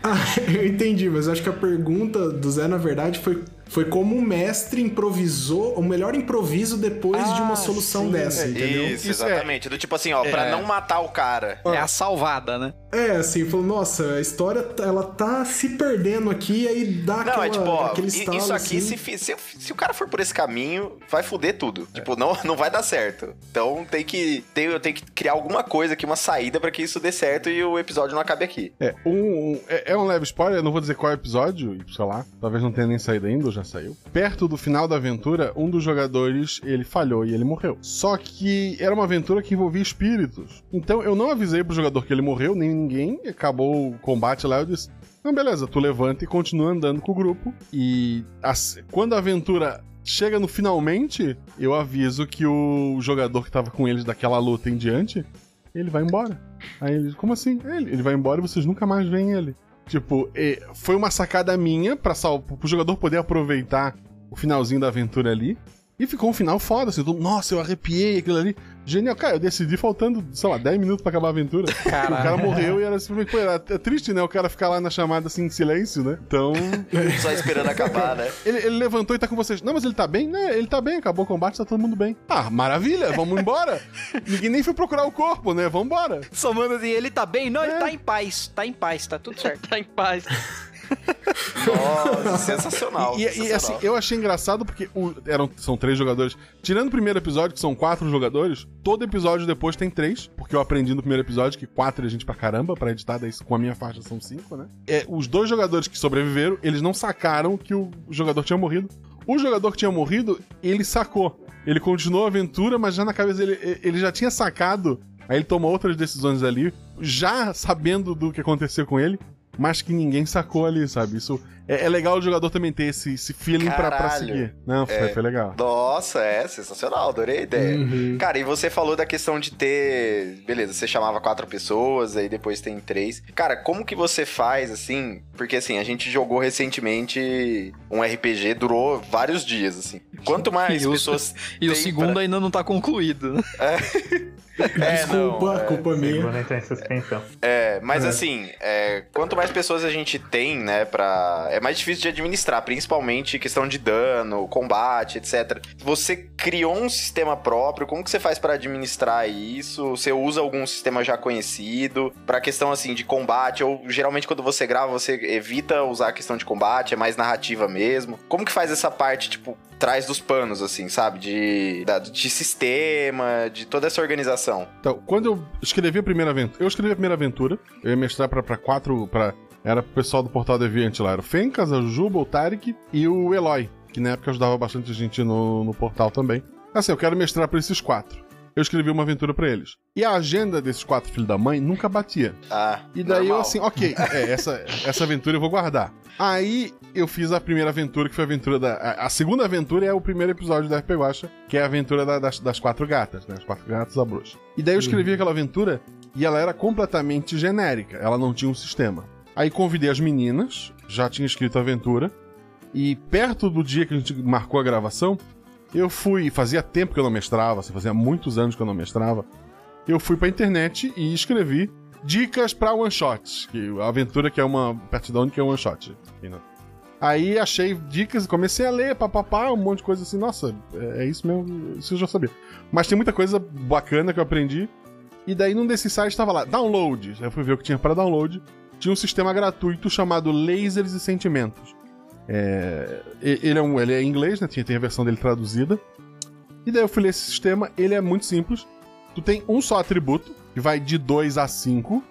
Ah, eu entendi, mas acho que a pergunta do Zé, na verdade, foi, foi como o mestre improvisou, o melhor improviso depois de uma Ah, solução sim, dessa, é. entendeu? Isso, Isso é- exatamente. Do tipo assim, ó, pra É. não matar o cara. É a salvada, né? É, assim, falou, nossa, a história, tá- ela tá se perdendo aqui, aí dá Não, aquela, é tipo, ó, aquele estalo, isso aqui, assim. se, se, se o cara for por esse caminho, vai fuder tudo. Tipo, não, não vai dar certo. Então tem que, tem, eu tenho que criar alguma coisa aqui, uma saída pra que isso dê certo e o episódio não acabe aqui. É, um, um- é, é um leve spoiler, eu não vou dizer qual é o episódio, e sei lá, talvez não tenha nem saído ainda, ou já saiu. Perto do final da aventura, um dos jogadores, ele falhou e ele morreu. Só que era uma aventura que envolvia espíritos. Então eu não avisei pro jogador que ele morreu, nem ninguém, acabou o combate lá, eu disse... Não, beleza, tu levanta e continua andando com o grupo. E as- quando a aventura chega no finalmente, eu aviso que o jogador que tava com eles daquela luta em diante, ele vai embora. Aí ele, como assim? Ele, ele vai embora e vocês nunca mais veem ele. Tipo, foi uma sacada minha sal, pro jogador poder aproveitar o finalzinho da aventura ali. E ficou um final foda, assim, nossa, eu arrepiei aquilo ali. Genial, cara, eu decidi faltando, sei lá, 10 minutos pra acabar a aventura. O cara morreu e era simplesmente, pô, era é triste, né? O cara ficar lá na chamada assim em silêncio, né? Então. Só esperando acabar, né? Ele, ele levantou e tá com vocês. Não, mas ele tá bem? Né? Ele tá bem, acabou o combate, tá todo mundo bem. Ah, maravilha, vamos embora. Ninguém nem foi procurar o corpo, né? Vambora. Só manda assim, ele tá bem? Não, ele É. tá em paz. Tá em paz, tá tudo certo. Tá em paz. Nossa, sensacional. E, e- e, sensacional. assim, eu achei engraçado porque o- eram, são três jogadores. Tirando o primeiro episódio, que são quatro jogadores, todo episódio depois tem três, porque eu aprendi no primeiro episódio que quatro é gente pra caramba, pra editar, daí com a minha faixa são cinco, né? É, os dois jogadores que sobreviveram, eles não sacaram que o jogador tinha morrido. O jogador que tinha morrido, ele sacou. Ele continuou a aventura, mas já na cabeça dele, ele já tinha sacado. Aí ele tomou outras decisões ali, já sabendo do que aconteceu com ele, mas que ninguém sacou ali, sabe? Isso é, é legal o jogador também ter esse, esse feeling pra, pra seguir. Não, foi, É. foi legal. Nossa, é sensacional, adorei a ideia. Uhum. Cara, e você falou da questão de ter. Beleza, você chamava quatro pessoas, aí depois tem três. Cara, como que você faz assim? Porque assim, a gente jogou recentemente um RPG, durou vários dias, assim. Quanto mais E o- pessoas. E o segundo pra- ainda não tá concluído, né? É, Desculpa, não, é. culpa minha. Entrou em suspensão. É, mas É. assim, é, quanto mais pessoas a gente tem, né, pra. É mais difícil de administrar, principalmente questão de dano, combate, etc. Você criou um sistema próprio, como que você faz pra administrar isso? Você usa algum sistema já conhecido? Pra questão, assim, de combate, ou geralmente quando você grava, você evita usar a questão de combate, é mais narrativa mesmo? Como que faz essa parte, tipo, trás dos panos, assim, sabe? De, de sistema, de toda essa organização. Então, quando eu escrevi a primeira aventura, eu escrevi a primeira aventura, eu ia mestrar pra, pra quatro. Pra, era pro pessoal do Portal Deviante lá. Era o Fencas, a Juba, o Tarek e o Eloy, que na época ajudava bastante gente no, no portal também. Assim, eu quero mestrar pra esses quatro. Eu escrevi uma aventura pra eles. E a agenda desses quatro filhos da mãe nunca batia. Ah, E daí eu normal. assim, ok, é, essa, essa aventura eu vou guardar. Aí eu fiz a primeira aventura, que foi a aventura da. A, a segunda aventura é o primeiro episódio da RP Guacha, que é a aventura da- das, das quatro gatas, né? As quatro gatas a bruxa. E daí eu escrevi aquela aventura e ela era completamente genérica, ela não tinha um sistema. Aí convidei as meninas, já tinha escrito a aventura, e perto do dia que a gente marcou a gravação, eu fui. Fazia tempo que eu não mestrava, assim, fazia muitos anos que eu não mestrava. Eu fui pra internet e escrevi dicas pra one shots. Que a aventura que é uma partida única é one shot. né? Aí achei dicas e comecei a ler, papapá, um monte de coisa assim. Nossa, é, é isso mesmo, isso eu já sabia. Mas tem muita coisa bacana que eu aprendi. E daí num desses sites estava lá, download. Eu fui ver o que tinha para download. Tinha um sistema gratuito chamado Lasers e Sentimentos. É, ele, é um, ele é em inglês, né? Tinha, tem a versão dele traduzida. E daí eu fui ler esse sistema, ele é muito simples. Tu tem um só atributo, que vai de 2 a 5.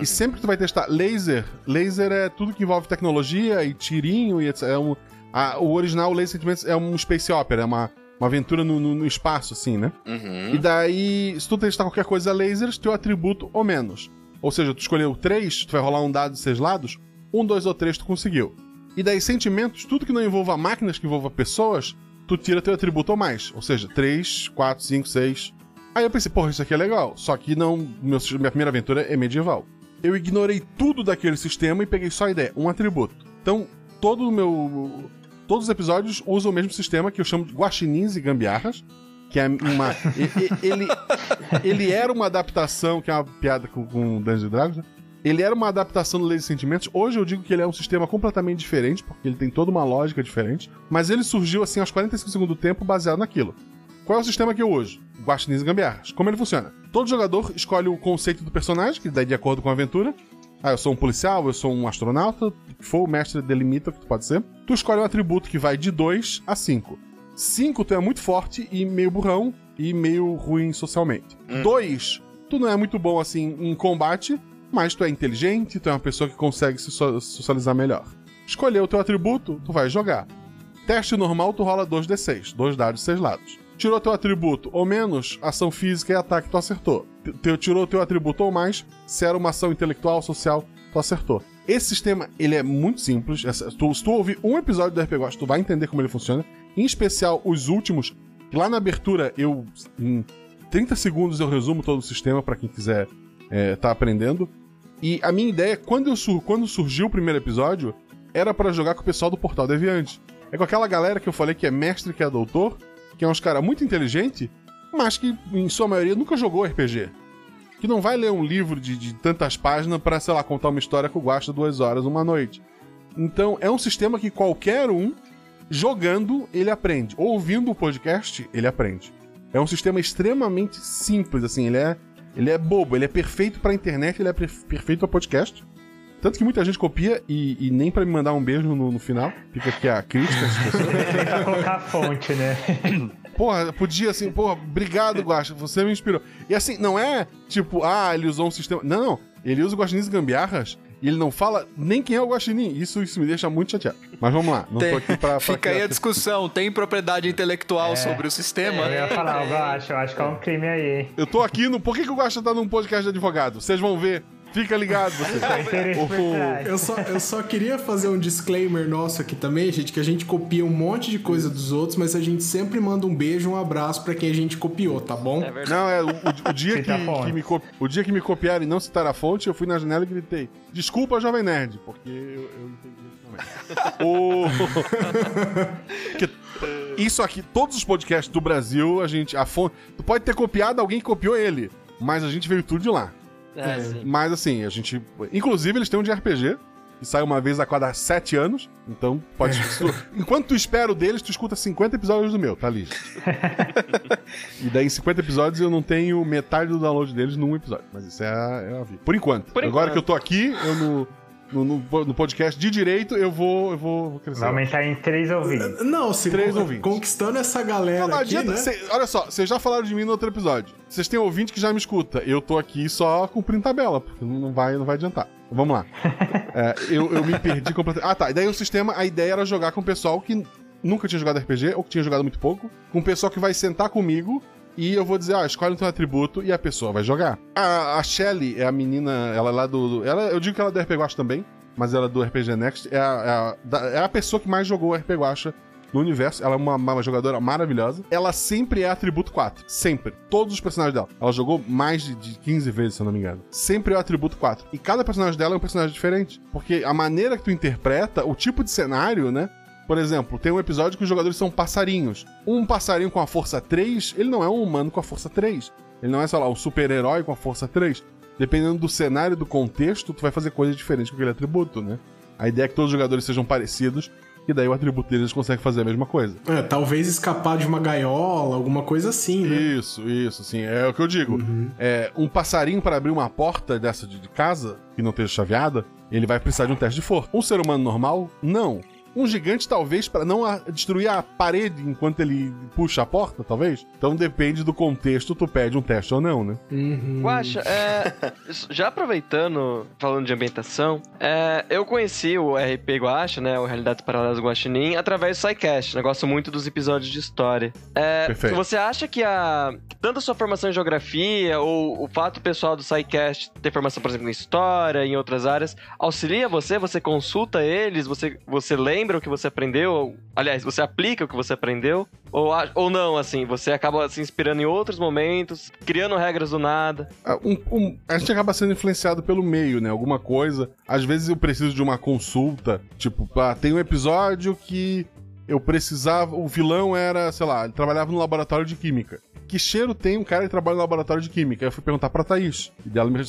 E sempre que tu vai testar laser, laser é tudo que envolve tecnologia e tirinho e etc. É um, a, o original, o Laser Sentimentos, é um space opera, é uma, uma aventura no, no, no espaço, assim, né? Uhum. E daí, se tu testar qualquer coisa lasers, teu atributo ou menos. Ou seja, tu escolheu 3, tu vai rolar um dado de 6 lados, 1, 2 ou 3 tu conseguiu. E daí, sentimentos, tudo que não envolva máquinas, que envolva pessoas, tu tira teu atributo ou mais. Ou seja, 3, 4, 5, 6. Aí eu pensei, porra, isso aqui é legal. Só que não. Meu, minha primeira aventura é medieval. Eu ignorei tudo daquele sistema e peguei só a ideia, um atributo. Então, todo o meu. Todos os episódios usam o mesmo sistema que eu chamo de guaxinins e gambiarras. Que é uma. ele, ele era uma adaptação, que é uma piada com, com Dungeons Dragons, né? Ele era uma adaptação do Lei de Sentimentos. Hoje eu digo que ele é um sistema completamente diferente, porque ele tem toda uma lógica diferente. Mas ele surgiu assim aos 45 segundos do tempo baseado naquilo. Qual é o sistema que eu uso? Guaxinins e Gambiarras. Como ele funciona? Todo jogador escolhe o conceito do personagem, que daí de acordo com a aventura. Ah, eu sou um policial, eu sou um astronauta, que for, o mestre delimita o que tu pode ser. Tu escolhe um atributo que vai de 2 a 5. 5 tu é muito forte e meio burrão e meio ruim socialmente. 2, tu não é muito bom assim em combate, mas tu é inteligente, tu é uma pessoa que consegue se so- socializar melhor. Escolheu o teu atributo, tu vai jogar. Teste normal, tu rola 2d6, dois dados, seis lados. Tirou teu atributo ou menos, ação física e ataque, tu acertou. Te- Teu, tirou teu atributo ou mais, se era uma ação intelectual, social, tu acertou. Esse sistema, ele é muito simples. Tu- se tu ouvir um episódio do RPG tu vai entender como ele funciona. Em especial, os últimos. Lá na abertura, eu... Em 30 segundos eu resumo todo o sistema para quem quiser é, tá aprendendo. E a minha ideia, quando, eu quando surgiu o primeiro episódio, era pra jogar com o pessoal do Portal Deviante. É com aquela galera que eu falei que é mestre, que é doutor, que é uns caras muito inteligentes, mas que, em sua maioria, nunca jogou RPG. Que não vai ler um livro de, de tantas páginas pra, sei lá, contar uma história que eu gosto duas horas uma noite. Então, é um sistema que qualquer um, jogando, ele aprende. Ouvindo o podcast, ele aprende. É um sistema extremamente simples, assim, ele é, ele é bobo, ele é perfeito pra internet, ele é per- perfeito pra podcast. Tanto que muita gente copia e, e nem pra me mandar um beijo no, no final. Fica aqui a crítica. Tentar colocar a fonte, né? Porra, podia assim, porra, obrigado, Guaxa, você me inspirou. E assim, não é tipo, ah, ele usou um sistema. Não, não. Ele usa o Guaxinins gambiarras e ele não fala nem quem é o Guaxinim. Isso, isso me deixa muito chateado. Mas vamos lá, não Tem- tô aqui pra. pra Fica aí a discussão. Tem propriedade intelectual sobre o sistema? Eu ia falar, eu acho, eu acho que é um crime aí. Eu tô aqui no. Por que, que o Guaxa tá num podcast de advogado? Vocês vão ver. Fica ligado, O- trás. Eu só, eu só queria fazer um disclaimer nosso aqui também, gente, que a gente copia um monte de coisa dos outros, mas a gente sempre manda um beijo, um abraço pra quem a gente copiou, tá bom? É. Não, é o, o- o dia que, fonte. que me o dia que me copiaram e não citaram a fonte, eu fui na janela e gritei: Desculpa, Jovem Nerd, porque eu, eu entendi isso também. o... Isso aqui, todos os podcasts do Brasil, a gente. A fonte. Tu pode ter copiado alguém que copiou ele, mas a gente veio tudo de lá. É, sim. Mas assim, a gente. Inclusive, eles têm um de RPG. Que sai uma vez a cada sete anos. Então, pode. Enquanto tu espera o deles, tu escuta 50 episódios do meu, tá ali. e daí, em 50 episódios, eu não tenho metade do download deles num episódio. Mas isso é a, é a vida. Por enquanto. Por Agora enquanto. que eu tô aqui, eu no, no, no- no podcast de direito, eu vou, eu vou, vou crescer. Vai aumentar em três ouvintes. Não, se Três con- ouvintes. conquistando essa galera Não, não aqui, adianta. né? cê- olha só, vocês já falaram de mim no outro episódio. Vocês têm ouvinte que já me escuta. Eu tô aqui só cumprindo tabela, porque não vai, não vai adiantar. Vamos lá. É, eu, eu me perdi completamente. Ah, tá. E daí o sistema, a ideia era jogar com o pessoal que nunca tinha jogado RPG, ou que tinha jogado muito pouco, com o pessoal que vai sentar comigo e eu vou dizer, ó, escolhe o teu atributo e a pessoa vai jogar. A, a Shelly é a menina, ela é lá do. ela, eu digo que ela é do RPG Guacha também, mas ela é do RPG Next. É a, é a, é a pessoa que mais jogou RPG Guacha no universo. Ela é uma, uma jogadora maravilhosa. Ela sempre é atributo 4. Sempre. Todos os personagens dela. Ela jogou mais de, de 15 vezes, se eu não me engano. Sempre é o atributo 4. E cada personagem dela é um personagem diferente. Porque a maneira que tu interpreta, o tipo de cenário, né? Por exemplo, tem um episódio que os jogadores são passarinhos. Um passarinho com a força 3, ele não é um humano com a força 3. Ele não é, sei lá, um super-herói com a força 3. Dependendo do cenário e do contexto, tu vai fazer coisas diferentes com aquele atributo, né? A ideia é que todos os jogadores sejam parecidos. e daí o atributo deles consegue fazer a mesma coisa. É, talvez escapar de uma gaiola, alguma coisa assim, né? Isso, isso, sim. É o que eu digo. É, um passarinho para abrir uma porta dessa de de casa, que não esteja chaveada, ele vai precisar de um teste de força. Um ser humano normal, não. Um gigante, talvez, para não a- destruir a parede enquanto ele puxa a porta, talvez. Então depende do contexto, tu pede um teste ou não, né? Uhum. Guaxa, é, já aproveitando, falando de ambientação, é, eu conheci o RP Guaxa, né, o Realidades Paralelas Guaxinim, através do SciCast, né, gosto muito dos episódios de história. É, Perfeito. Você acha que a, tanto a sua formação em geografia, ou o fato pessoal do SciCast ter formação, por exemplo, em história, em outras áreas, auxilia você? Você consulta eles? Você, você lembra o que você aprendeu? Ou, aliás, você aplica o que você aprendeu? Ou, ou não, assim, você acaba se inspirando em outros momentos, criando regras do nada? Ah, um- um- a gente acaba sendo influenciado pelo meio, né? Alguma coisa. Às vezes eu preciso de uma consulta. Tipo, ah, tem um episódio que eu precisava. O vilão era, sei lá, ele trabalhava no laboratório de química. Que cheiro tem um cara que trabalha no laboratório de química? Eu fui perguntar pra Thaís. E dela me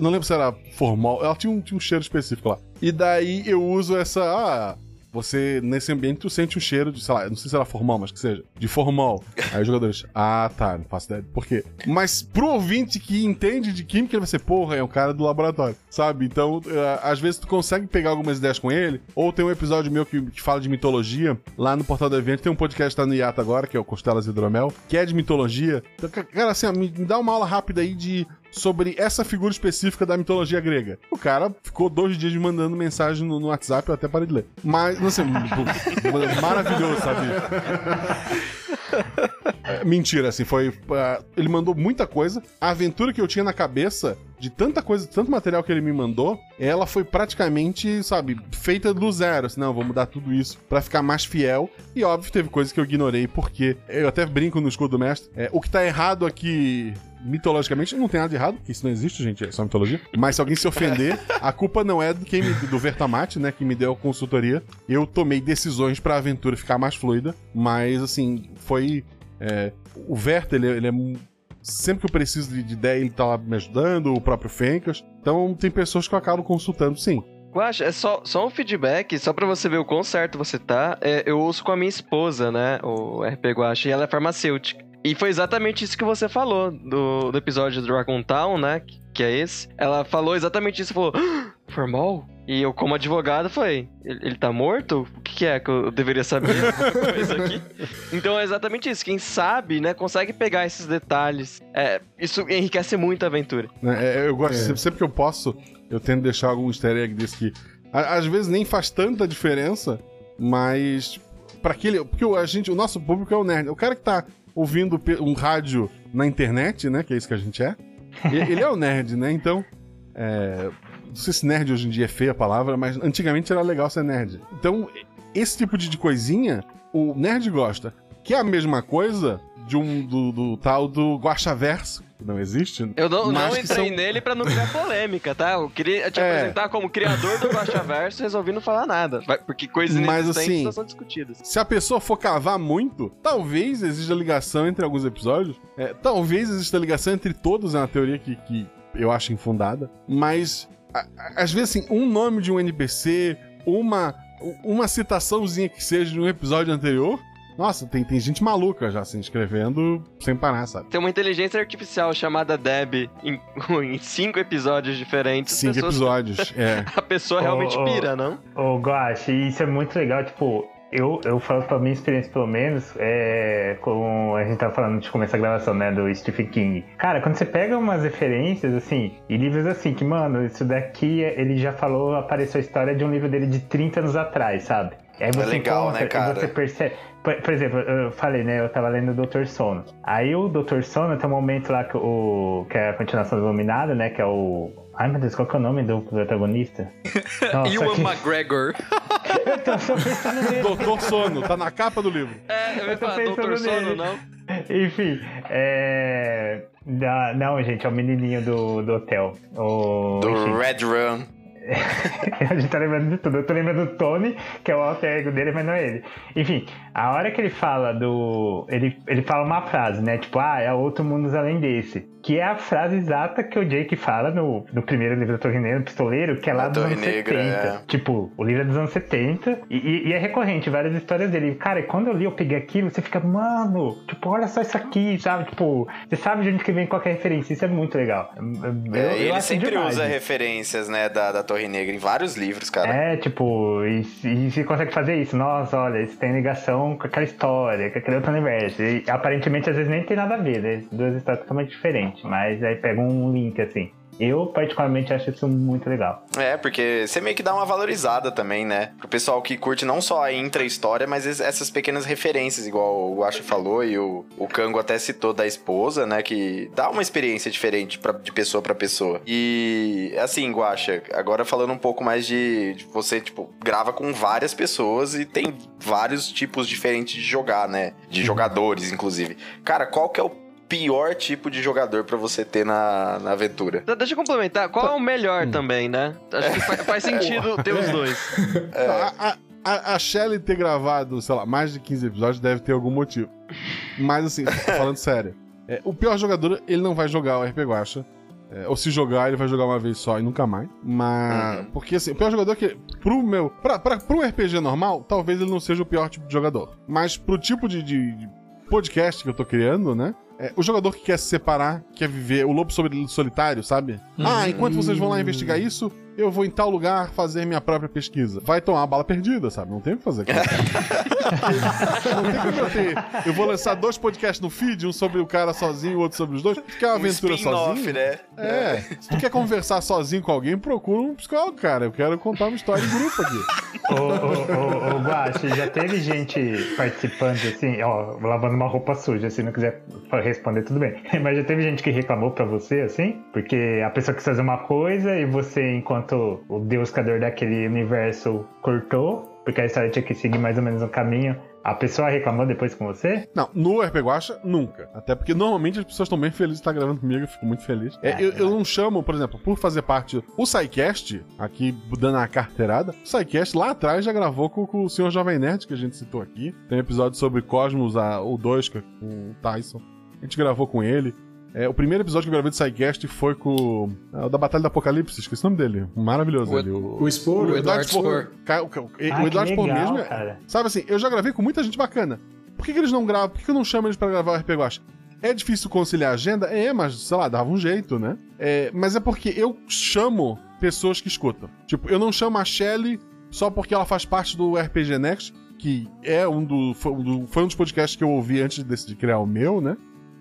não lembro se era formal. Ela tinha um, tinha um cheiro específico lá. E daí eu uso essa. Ah, você, nesse ambiente, tu sente o cheiro de, sei lá, não sei se era formal, mas que seja, de formal. Aí os jogadores, ah, tá, não faço ideia por quê. Mas pro ouvinte que entende de química, ele vai ser, porra, é um cara do laboratório, sabe? Então, eh, às vezes tu consegue pegar algumas ideias com ele, ou tem um episódio meu que, que fala de mitologia, lá no Portal do Evento, tem um podcast que tá no Iata agora, que é o Costelas Hidromel, que é de mitologia. Então, ca- cara, assim, ó, me, me dá uma aula rápida aí de sobre essa figura específica da mitologia grega. O cara ficou dois dias me mandando mensagem no, no WhatsApp, eu até parei de ler. Mas, não sei, maravilhoso, sabe? É, Mentira, assim, foi. ah, ele mandou muita coisa. A aventura que eu tinha na cabeça, de tanta coisa, tanto material que ele me mandou, ela foi praticamente, sabe, feita do zero. Assim, não, vou mudar tudo isso pra ficar mais fiel. E óbvio, teve coisas que eu ignorei, porque eu até brinco no escudo do mestre. É, o que tá errado aqui. Mitologicamente, não tem nada de errado, isso não existe, gente, é só mitologia. Mas se alguém se ofender, a culpa não é de quem me, do Vertamate, né, que me deu a consultoria. Eu tomei decisões pra aventura ficar mais fluida, mas assim, foi é, o Verta, ele, ele é. Sempre que eu preciso de, de ideia, ele tá lá me ajudando, o próprio Fencas. Então tem pessoas que eu acabo consultando, sim. Guaxa, é só, só um feedback, só pra você ver o quão certo você tá. É, eu uso com a minha esposa, né? O RP Guaxa, e ela é farmacêutica. E foi exatamente isso que você falou do, do episódio do Dragon Town, né? Que, que é esse. Ela falou exatamente isso, falou, "Ah, formal? E eu, como advogado, falei, ele, ele tá morto? O que, que é que eu deveria saber? Então é exatamente isso. Quem sabe, né, consegue pegar esses detalhes. É, isso enriquece muito a aventura. né? É, eu gosto, É. sempre, sempre que eu posso, eu tento deixar algum easter egg desse que. a- Às vezes nem faz tanta diferença, mas. para aquele. Porque o- a gente, o nosso público é o nerd. O cara que tá ouvindo um rádio na internet, né? Que é isso que a gente é. Ele é o nerd, né? Então. É, não sei se nerd hoje em dia é feia a palavra, mas antigamente era legal ser nerd. Então, esse tipo de coisinha, o nerd gosta. Que é a mesma coisa de um do, do tal do Guaxaverso, que não existe. Eu não, não entrei são- nele pra não criar polêmica, tá? Eu queria te É. apresentar como criador do Guaxaverso e resolvi não falar nada. Porque coisas Mas, assim, são discutidas. Se a pessoa for cavar muito, talvez exista ligação entre alguns episódios. É, talvez exista ligação entre todos, é uma teoria que, que eu acho infundada. Mas, às vezes, assim, um nome de um NPC, uma, uma citaçãozinha que seja de um episódio anterior. Nossa, tem, tem gente maluca já se inscrevendo sem parar, sabe? Tem uma inteligência artificial chamada Deb em, em cinco episódios diferentes. Cinco pessoas- episódios. É. A pessoa realmente Ô, ô, pira, não? Ô, Guache, e isso é muito legal, tipo, eu, eu falo pra minha experiência, pelo menos, é, como a gente tava falando de começar a gravação, né, do Stephen King. Cara, quando você pega umas referências, assim, e livros assim, que, mano, isso daqui, ele já falou, apareceu a história de um livro dele de 30 anos atrás, sabe? Aí você legal, encontra né, cara? você percebe. Por, por exemplo, eu falei, né? Eu tava lendo o Dr. Sono. Aí o Dr. Sono tem um momento lá que, o, que é a continuação do Iluminado, né? Que é o. Ai meu Deus, qual que é o nome do protagonista? Nossa, Ewan que- McGregor. Eu tô só pensando nele. Doutor Sono, tá na capa do livro. É, eu ia tô falar, pensando Doutor Sono, nele. não? Enfim, é. Não, gente, é o menininho do, do hotel. O... Do enfim. Red Run. a gente tá lembrando de tudo. Eu tô lembrando do Tony, que é o alter ego dele, mas não é ele. Enfim, a hora que ele fala do. Ele, ele fala uma frase, né? Tipo, ah, é outro mundo além desse. Que é a frase exata que o Jake fala no, no primeiro livro da Torre Negra, Pistoleiro, que é lá A dos Torre anos Negra, 70. é. Tipo, o livro é dos anos 70 e, e- e é recorrente, várias histórias dele. Cara, e quando eu li, eu peguei aquilo, você fica, mano, tipo, olha só isso aqui, sabe? Tipo, você sabe de onde que vem qualquer referência, isso é muito legal. Eu, É, eu ele sempre demais usa referências, né, da, da Torre Negra em vários livros, cara. É, tipo, e, e você consegue fazer isso. Nossa, olha, isso tem ligação com aquela história, com aquele outro universo. E aparentemente, às vezes, nem tem nada a ver, né? Duas histórias totalmente diferentes. Mas aí pega um link, assim. Eu, particularmente, acho isso muito legal. É, porque você meio que dá uma valorizada também, né? Pro pessoal que curte não só a intra-história, mas es- essas pequenas referências, igual o Guacho falou e o, o Kango até citou da esposa, né? Que dá uma experiência diferente pra, de pessoa pra pessoa. E, assim, Guacha, agora falando um pouco mais de, de você, tipo, grava com várias pessoas e tem vários tipos diferentes de jogar, né? De jogadores, inclusive. Cara, qual que é o pior tipo de jogador pra você ter na, na aventura? Tá, Deixa eu complementar. Qual é o melhor também, né? Acho que fa- faz sentido ter os dois. A, a, a, a Shelly ter gravado, sei lá, mais de 15 episódios deve ter algum motivo. Mas assim, falando sério, é, o pior jogador, ele não vai jogar o RP Guacha. É, ou se jogar, ele vai jogar uma vez só e nunca mais. Mas. Uhum. Porque assim, o pior jogador que. Pro meu. Pra, pra, pro RPG normal, talvez ele não seja o pior tipo de jogador. Mas pro tipo de, de- de podcast que eu tô criando, né? É, o jogador que quer se separar, quer viver o lobo soli- solitário, sabe? Ah, enquanto vocês vão lá investigar isso, eu vou em tal lugar fazer minha própria pesquisa. Vai tomar uma bala perdida, sabe? Não tem o que fazer. não tem como eu. Eu vou lançar dois podcasts no feed, um sobre o cara sozinho e outro sobre os dois. Quer uma Um aventura spin-off, sozinho? né? É. Se tu quer conversar sozinho com alguém, procura um psicólogo, cara. Eu quero contar uma história em grupo aqui. Ô, ô, ô, ô, Guache, já teve gente participando, assim, ó, lavando uma roupa suja, se não quiser responder, tudo bem. Mas já teve gente que reclamou pra você, assim? Porque a pessoa quis fazer uma coisa e você, enquanto o deus criador daquele universo, cortou, porque a história tinha que seguir mais ou menos um caminho. A pessoa reclamou depois com você? Não, no RP Guacha, nunca. Até porque normalmente as pessoas estão bem felizes de estar gravando comigo, eu fico muito feliz. É, eu, eu não chamo, por exemplo, por fazer parte. O SciCast, aqui dando a carteirada, o SciCast lá atrás já gravou com, com o senhor Jovem Nerd, que a gente citou aqui. Tem um episódio sobre Cosmos, a, o 2, com o Tyson. A gente gravou com ele. É, o primeiro episódio que eu gravei do SciCast foi com é, o da Batalha do Apocalipse, esqueci o nome dele. Maravilhoso O- ele. O Sporo? O Eduardo Spor. Ca- O, o- o Ah, Eduardo Spor mesmo é, cara. Sabe assim, eu já gravei com muita gente bacana. Por que, que eles não gravam? Por que, que eu não chamo eles pra gravar o RP Guacha? É difícil conciliar a agenda? É, mas, sei lá, dava um jeito, né? É, mas é porque eu chamo pessoas que escutam. Tipo, eu não chamo a Shelly só porque ela faz parte do RPG Next, que é um do. Foi um, do- foi um dos podcasts que eu ouvi antes de decidir criar o meu, né?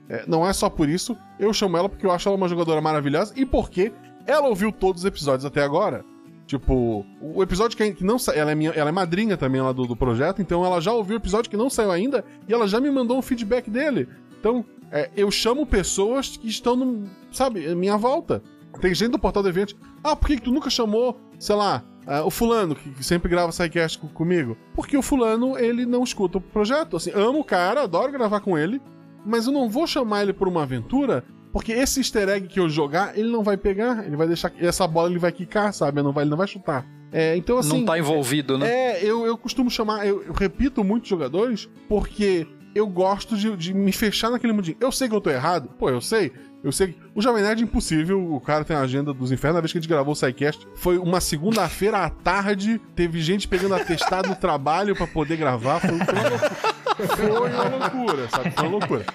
É, não é só por isso. Eu chamo ela porque eu acho ela uma jogadora maravilhosa e porque ela ouviu todos os episódios até agora. Tipo, o episódio que, não saiu. Ela é, minha, ela é madrinha também lá do, do projeto, então ela já ouviu o episódio que não saiu ainda e ela já me mandou um feedback dele. Então, é, eu chamo pessoas que estão, no, sabe, minha volta. Tem gente do portal do evento. Ah, por que, que tu nunca chamou, sei lá, ah, o fulano, que, que sempre grava sidecast co- comigo? Porque o fulano, ele não escuta o projeto. Assim, amo o cara, adoro gravar com ele, mas eu não vou chamar ele por uma aventura, porque esse easter egg que eu jogar, ele não vai pegar, ele vai deixar. Essa bola ele vai quicar, sabe? Não vai, ele não vai chutar. É, então, assim. não tá envolvido, né? É, eu, eu costumo chamar, eu, eu repito muitos jogadores, porque eu gosto de, de me fechar naquele mundinho. Eu sei que eu tô errado, pô, eu sei. Eu sei que. O Jovem Nerd é impossível, o cara tem a agenda dos infernos. A vez que a gente gravou o SciCast foi uma segunda-feira à tarde. Teve gente pegando atestado no trabalho pra poder gravar. Foi, foi uma. Foi uma loucura, sabe? Foi uma loucura.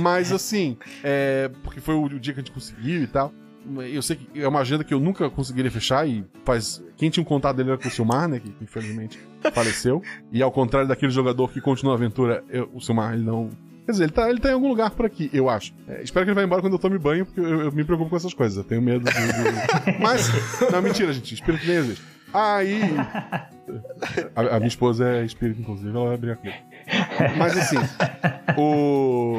Mas assim, é, porque foi o dia que a gente conseguiu e tal. Eu sei que é uma agenda que eu nunca conseguiria fechar e faz. Quem tinha um contato dele era com o Silmar, né? Que infelizmente faleceu. E ao contrário daquele jogador que continua a aventura, eu- o Silmar ele não. Quer dizer, ele tá, ele tá em algum lugar por aqui, eu acho. É, espero que ele vá embora quando eu tome banho, porque eu, eu me preocupo com essas coisas. Eu tenho medo de. Mas. Não, mentira, gente. Espírito nem existe. Aí. A, a minha esposa é espírito, inclusive, ela vai brigar comigo. Mas assim. O.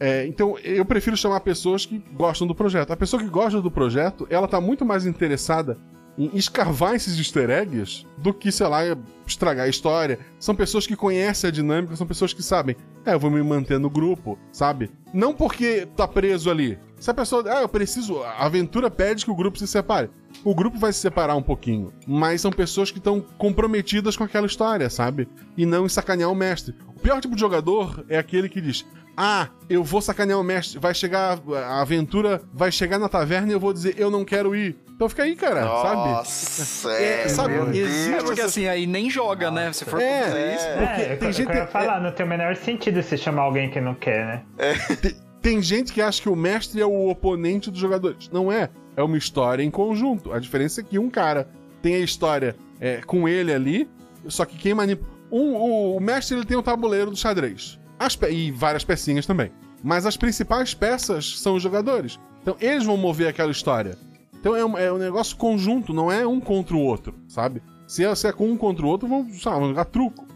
É, então, eu prefiro chamar pessoas que gostam do projeto. A pessoa que gosta do projeto, ela tá muito mais interessada em escarvar esses easter eggs do que, sei lá, estragar a história. São pessoas que conhecem a dinâmica, são pessoas que sabem, é, eu vou me manter no grupo, sabe? Não porque tá preso ali. Se a pessoa, ah, eu preciso, a aventura pede que o grupo se separe. O grupo vai se separar um pouquinho, mas são pessoas que estão comprometidas com aquela história, sabe? E não em sacanear o mestre. O pior tipo de jogador é aquele que diz: Ah, eu vou sacanear o mestre, vai chegar, a aventura vai chegar na taverna e eu vou dizer, eu não quero ir. Então fica aí, cara, sabe? Nossa, É, é, sabe, existe. É porque assim, aí nem joga, né? Se for É, fazer isso. É, Porque eu, tem eu gente- quero falar, não tem o menor sentido você chamar alguém que não quer, né? Tem gente que acha que o mestre é o oponente dos jogadores. Não é. É uma história em conjunto. A diferença é que um cara tem a história é, com ele ali, só que quem manipula. Um, o, o mestre ele tem o tabuleiro do xadrez. As pe- E várias pecinhas também. Mas as principais peças são os jogadores. Então eles vão mover aquela história. Então é um, é um negócio conjunto, não é um contra o outro, sabe? Se é, se é com um contra o outro, vamos, sabe, vamos jogar truco.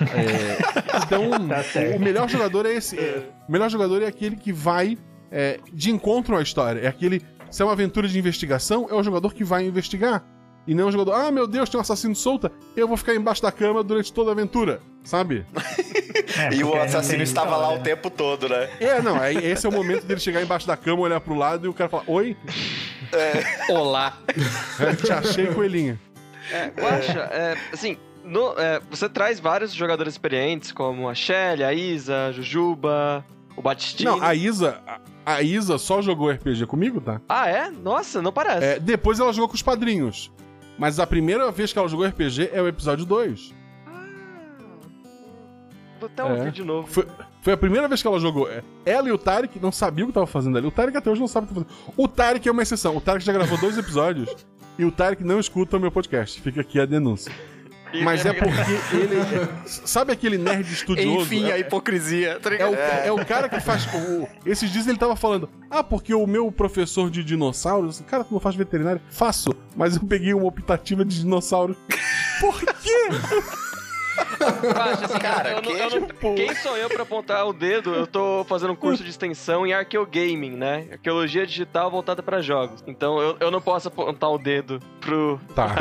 É, então, Tá o melhor jogador é esse. é, o melhor jogador é aquele que vai é, de encontro à história. É aquele. Se é uma aventura de investigação, é o jogador que vai investigar. E não o jogador, ah, meu Deus, tem um assassino solta, eu vou ficar embaixo da cama durante toda a aventura, sabe? É, E o assassino estava lá o tempo todo, né? É, não, aí esse é o momento dele chegar embaixo da cama, olhar pro lado e o cara falar, oi, Olá. é, te achei, coelhinha. É, Guaxa, é, assim, no- é, você traz vários jogadores experientes, como a Shelly, a Isa, a Jujuba, o Batistino. Não, a Isa, a, Isa só jogou RPG comigo, tá? Ah, é? Nossa, não parece. É, depois ela jogou com os padrinhos. Mas a primeira vez que ela jogou RPG é o episódio 2. Vou até É. ouvir de novo. Foi, foi a primeira vez que ela jogou. É, Ela e o Tarek não sabiam o que tava fazendo ali. O Tarek até hoje não sabe o que tá fazendo. O Tarek é uma exceção. O Tarek já gravou dois episódios e o Tarek não escuta o meu podcast. Fica aqui a denúncia. Mas é porque ele. Sabe aquele nerd estudioso? Enfim, É- a hipocrisia. tá É o, é o cara que faz. o- esses dias ele tava falando: Ah, porque o meu professor de dinossauros. Cara, tu não faz veterinário? Faço, mas eu peguei uma optativa de dinossauro. Por quê? Assim, Cara, eu que- eu não- quem sou eu pra apontar o dedo? Eu tô fazendo um curso de extensão em arqueogaming, né? Arqueologia digital voltada pra jogos. Então eu, eu não posso apontar o dedo pro. Tá.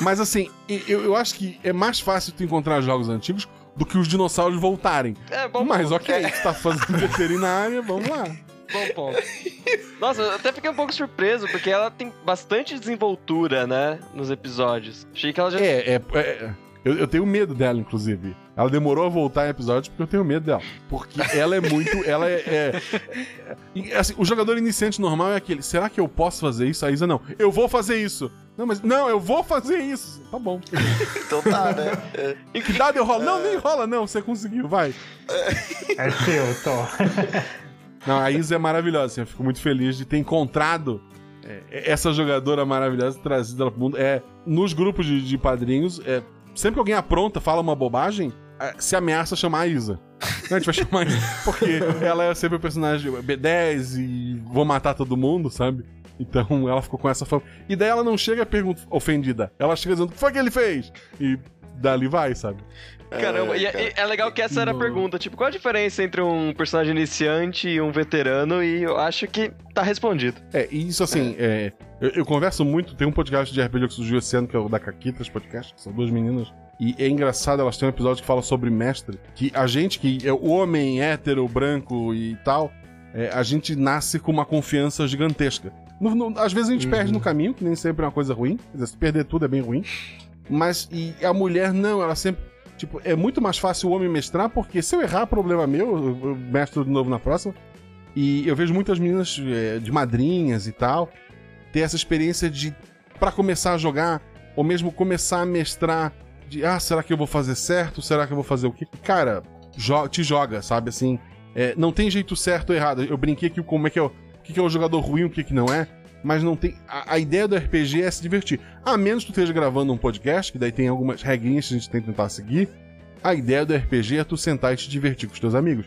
Mas assim, eu, eu acho que é mais fácil tu encontrar jogos antigos do que os dinossauros voltarem. É, bom Mas ponto. ok, tu tá fazendo veterinária, vamos lá. Bom ponto. Nossa, eu até fiquei um pouco surpreso, porque ela tem bastante desenvoltura, né? Nos episódios. Achei que ela já. É, é. é- eu, eu tenho medo dela, inclusive. Ela demorou a voltar em episódios porque eu tenho medo dela. Porque ela é muito. Ela é. é- é- e, assim, o jogador iniciante normal é aquele. Será que eu posso fazer isso? A Isa não. Eu vou fazer isso. Não, mas. Não, eu vou fazer isso. Tá bom. Então tá, né? É. Em que dado eu rolo? Não, nem rola, não. Você conseguiu, vai. É seu, Thor. Não, a Isa é maravilhosa, assim, eu fico muito feliz de ter encontrado é, essa jogadora maravilhosa e trazido ela pro mundo. É, nos grupos de, de padrinhos, é, sempre que alguém apronta, fala uma bobagem, é, se ameaça chamar a Isa. Não, a gente vai chamar a Isa, porque ela é sempre o personagem B10 e vou matar todo mundo, sabe? Então ela ficou com essa fama. E daí ela não chega pergunta ofendida. Ela chega dizendo, o que foi que ele fez? E dali vai, sabe? Caramba, e, cara. e é legal que essa era a pergunta. Tipo, qual a diferença entre um personagem iniciante e um veterano? E eu acho que tá respondido. É, e isso assim, é, eu, eu converso muito, tem um podcast de RPG que surgiu esse ano, que é o da Caquitas Podcast, que são duas meninas. E é engraçado, elas têm um episódio que fala sobre mestre, que a gente, que é o homem hétero, branco e tal, é, a gente nasce com uma confiança gigantesca. No- no- às vezes a gente perde no caminho, que nem sempre é uma coisa ruim. Quer dizer, se perder tudo é bem ruim. Mas e a mulher não, ela sempre. Tipo, é muito mais fácil o homem mestrar, porque se eu errar, problema meu, eu, mestro de novo na próxima. E eu vejo muitas meninas é, de madrinhas e tal ter essa experiência de, Pra começar a jogar, ou mesmo começar a mestrar, de ah, será que eu vou fazer certo? Será que eu vou fazer o quê? Cara, jo te joga, sabe? Assim, é, não tem jeito certo ou errado. Eu brinquei aqui como é que é o, que é o jogador ruim, o que, que não é. Mas não tem. A, a ideia do RPG é se divertir. A menos que tu esteja gravando um podcast, que daí tem algumas regrinhas que a gente tem que tentar seguir. A ideia do RPG é tu sentar e te divertir com os teus amigos.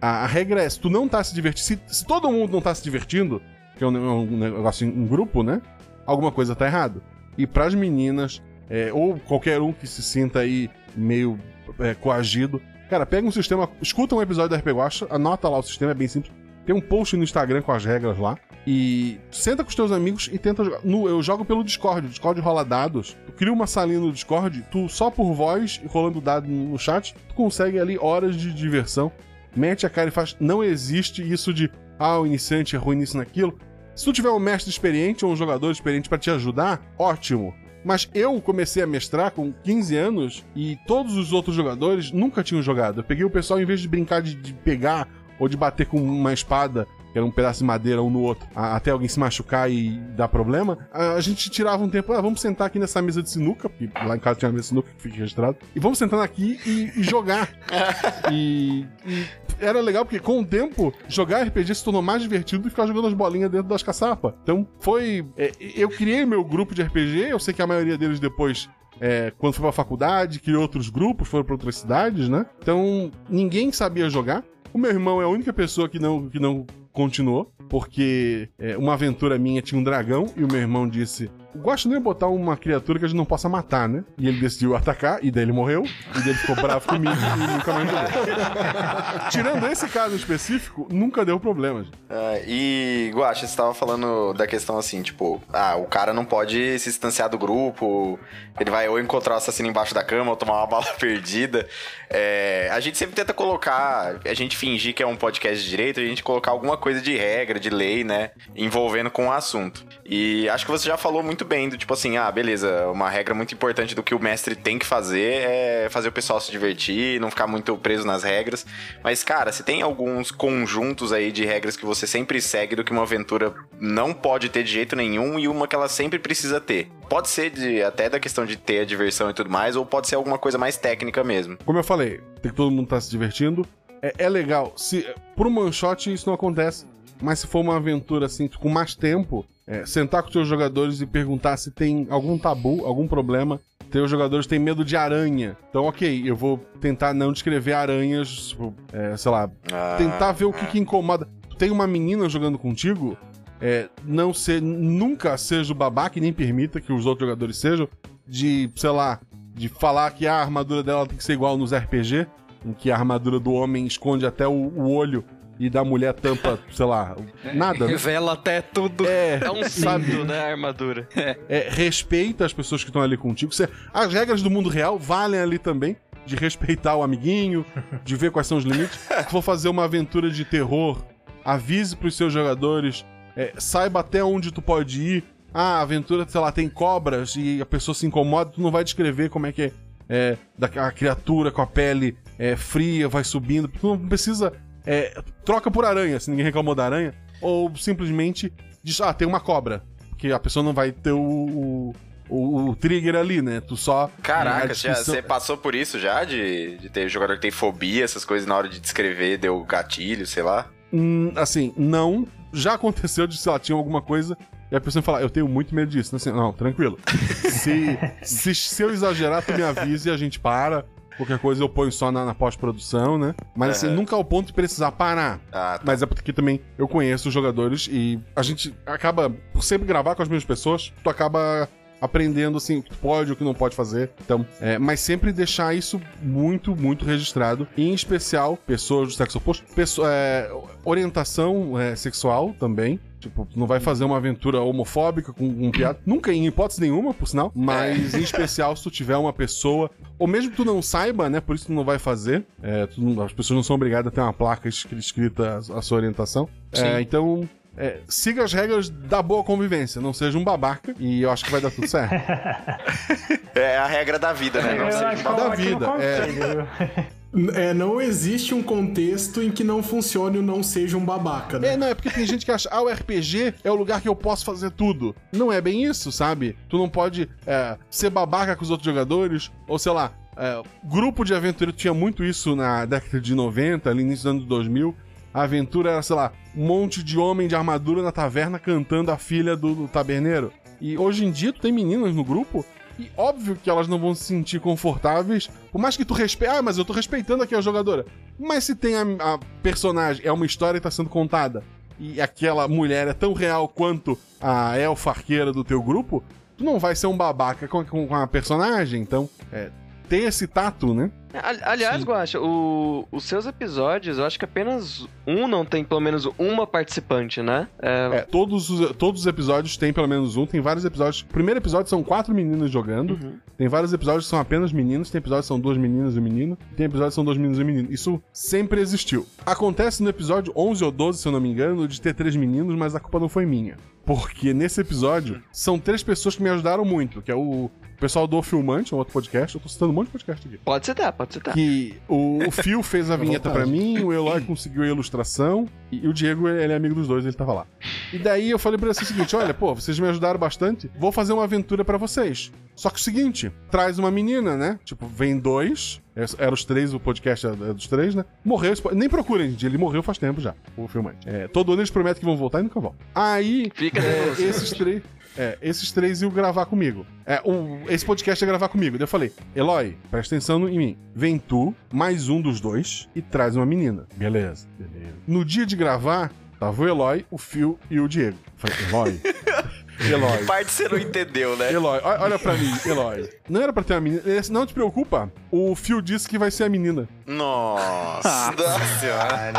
A, a regra é, se tu não tá se divertindo. Se, se todo mundo não tá se divertindo, que é um, um negócio um grupo, né? Alguma coisa tá errado. E pras meninas, é, ou qualquer um que se sinta aí meio é, coagido, cara, pega um sistema, escuta um episódio da RPG Guacha, anota lá o sistema, é bem simples. Tem um post no Instagram com as regras lá. E senta com os teus amigos e tenta jogar. No, eu jogo pelo Discord. O Discord rola dados. Tu cria uma salinha no Discord, tu só por voz e rolando dado no chat, tu consegue ali horas de diversão. Mete a cara e faz. Não existe isso de ah, o iniciante é ruim nisso naquilo. Se tu tiver um mestre experiente ou um jogador experiente para te ajudar, ótimo. Mas eu comecei a mestrar com 15 anos e todos os outros jogadores nunca tinham jogado. Eu peguei o pessoal, em vez de brincar de, de pegar ou de bater com uma espada que era um pedaço de madeira um no outro, a- até alguém se machucar e dar problema, a, a gente tirava um tempo, ah, vamos sentar aqui nessa mesa de sinuca, porque lá em casa tinha uma mesa de sinuca que fica registrado, e vamos sentar aqui e, e jogar. e, e era legal porque com o tempo, jogar RPG se tornou mais divertido do que ficar jogando as bolinhas dentro das caçapas. Então foi. é, eu criei meu grupo de RPG, eu sei que a maioria deles depois. é, quando foi pra faculdade, criou outros grupos, foram pra outras cidades, né? Então, ninguém sabia jogar. O meu irmão é a única pessoa que não, que não continuou, porque é, uma aventura minha tinha um dragão e o meu irmão disse: Gosto nem botar uma criatura que a gente não possa matar, né? E ele decidiu atacar, e daí ele morreu, e daí ele ficou bravo comigo e nunca mais jogou. Tirando esse caso específico, nunca deu problema. gente. Ah, e, Guaxa, você tava falando da questão assim, tipo, ah, o cara não pode se distanciar do grupo, ele vai ou encontrar o assassino embaixo da cama ou tomar uma bala perdida. É, a gente sempre tenta colocar, a gente fingir que é um podcast de direito, a gente colocar alguma coisa de regra, de lei, né, envolvendo com o assunto. E acho que você já falou muito bem do tipo assim, ah, beleza, uma regra muito importante do que o mestre tem que fazer é fazer o pessoal se divertir, não ficar muito preso nas regras. Mas, cara, se tem alguns conjuntos aí de regras que você sempre segue do que uma aventura não pode ter de jeito nenhum e uma que ela sempre precisa ter. Pode ser de- até da questão de ter a diversão e tudo mais, ou pode ser alguma coisa mais técnica mesmo. Como eu falei, tem que todo mundo estar se divertindo. É, é legal. Se Por um shot isso não acontece. Mas se for uma aventura assim, com mais tempo, é, sentar com os seus jogadores e perguntar se tem algum tabu, algum problema. Teus jogadores têm medo de aranha. Então, ok, eu vou tentar não descrever aranhas, tipo, é, sei lá, Ah, tentar ver o que, que incomoda. Tem uma menina jogando contigo, é, não ser, nunca seja o babaca e nem permita que os outros jogadores sejam, de, sei lá, de falar que a armadura dela tem que ser igual nos RPG, em que a armadura do homem esconde até o, o olho e da mulher tampa, sei lá, nada. né? Revela até tudo. É, É um cinto, né, a armadura. É, respeita as pessoas que estão ali contigo. Você- as regras do mundo real valem ali também. De respeitar o amiguinho, de ver quais são os limites. Se for fazer uma aventura de terror, avise pros seus jogadores, é, saiba até onde tu pode ir. Ah, a aventura, sei lá, tem cobras e a pessoa se incomoda, tu não vai descrever como é que é, é da, a criatura com a pele é, fria, vai subindo. Tu não precisa. É, troca por aranha, se ninguém reclamou da aranha. Ou simplesmente diz, ah, tem uma cobra. Porque a pessoa não vai ter o, o, o- o trigger ali, né? Tu só. Caraca, já- descrição- você passou por isso já? De, de ter jogador que tem fobia, essas coisas na hora de descrever, deu gatilho, sei lá? Hum, assim, não. Já aconteceu de, sei lá, tinha alguma coisa e a pessoa fala, eu tenho muito medo disso. Assim, não, tranquilo. Se, se, se eu exagerar, tu me avise e a gente para. Qualquer coisa eu ponho só na, na pós-produção, né? Mas assim, Aham. nunca ao ponto de precisar parar. Ah, tá. Mas é porque também eu conheço os jogadores e a gente acaba, por sempre gravar com as mesmas pessoas, tu acaba aprendendo assim o que pode e o que não pode fazer. Então, é, mas sempre deixar isso muito, muito registrado. E, em especial, pessoas do sexo oposto, pesso- é, orientação é, sexual também. Tipo, tu não vai fazer uma aventura homofóbica com um piada. Nunca, em hipótese nenhuma, por sinal. Mas, em especial, se tu tiver uma pessoa. Ou mesmo que tu não saiba, né? Por isso tu não vai fazer. É, tu as pessoas não são obrigadas a ter uma placa es- escrita a, a sua orientação. É, então, é, siga as regras da boa convivência. Não seja um babaca. E eu acho que vai dar tudo certo. É a regra da vida, né? Não Eu seja um é um da vida, é. É, não existe um contexto em que não funcione o não seja um babaca, né? É, não, é porque tem gente que acha, ah, o RPG é o lugar que eu posso fazer tudo. Não é bem isso, sabe? Tu não pode é, ser babaca com os outros jogadores, ou sei lá, é, grupo de aventura tinha muito isso na década de 90, ali início dos anos 2000. A aventura era, sei lá, um monte de homem de armadura na taverna cantando a filha do, do taberneiro. E hoje em dia tu tem meninas no grupo e óbvio que elas não vão se sentir confortáveis, por mais que tu respeite. Ah, mas eu tô respeitando aqui a jogadora. Mas se tem a, a personagem, é uma história que tá sendo contada, e aquela mulher é tão real quanto a elfa arqueira do teu grupo, tu não vai ser um babaca com, com, com a personagem. Então, é, tem esse tato, né? Ali- Aliás, Guaxa, o- os seus episódios, eu acho que apenas um não tem pelo menos uma participante, né? É, É, todos, os, todos os episódios têm pelo menos um, tem vários episódios. O primeiro episódio são quatro meninas jogando. Uhum. Tem vários episódios que são apenas meninos, tem episódios que são duas meninas e um menino, tem episódios que são dois meninos e um menino. Isso sempre existiu. Acontece no episódio 11 ou 12, se eu não me engano, de ter três meninos, mas a culpa não foi minha. Porque nesse episódio são três pessoas que me ajudaram muito, que é o pessoal do Filmante, um outro podcast. Eu tô citando um monte de podcast aqui. Pode citar, pode citar. Que o, o Phil fez a vinheta pra mim, o Eloy conseguiu a ilustração e o Diego, ele é amigo dos dois, ele tava lá. E daí eu falei pra ele o seguinte: olha, pô, vocês me ajudaram bastante, vou fazer uma aventura pra vocês. Só que o seguinte, traz uma menina, né? Tipo, vem dois. Eram os três, o podcast é dos três, né? Morreu, nem procurem, gente. Ele morreu faz tempo já, o filmante. É, todo ano eles prometem que vão voltar e nunca voltam. Aí, Fica é, esses três. É, esses três iam gravar comigo. É, o, esse podcast ia gravar comigo. Daí eu falei, Eloy, presta atenção em mim. Vem tu, mais um dos dois, e traz uma menina. Beleza, beleza. No dia de gravar, tava o Eloy, o Phil e o Diego. Eu falei, Eloy. Eloy. Parte você não entendeu, né? Eloy, olha pra mim, Eloy. Não era pra ter uma menina. Disse, Não te preocupa. O Phil disse que vai ser a menina. Nossa, nossa senhora.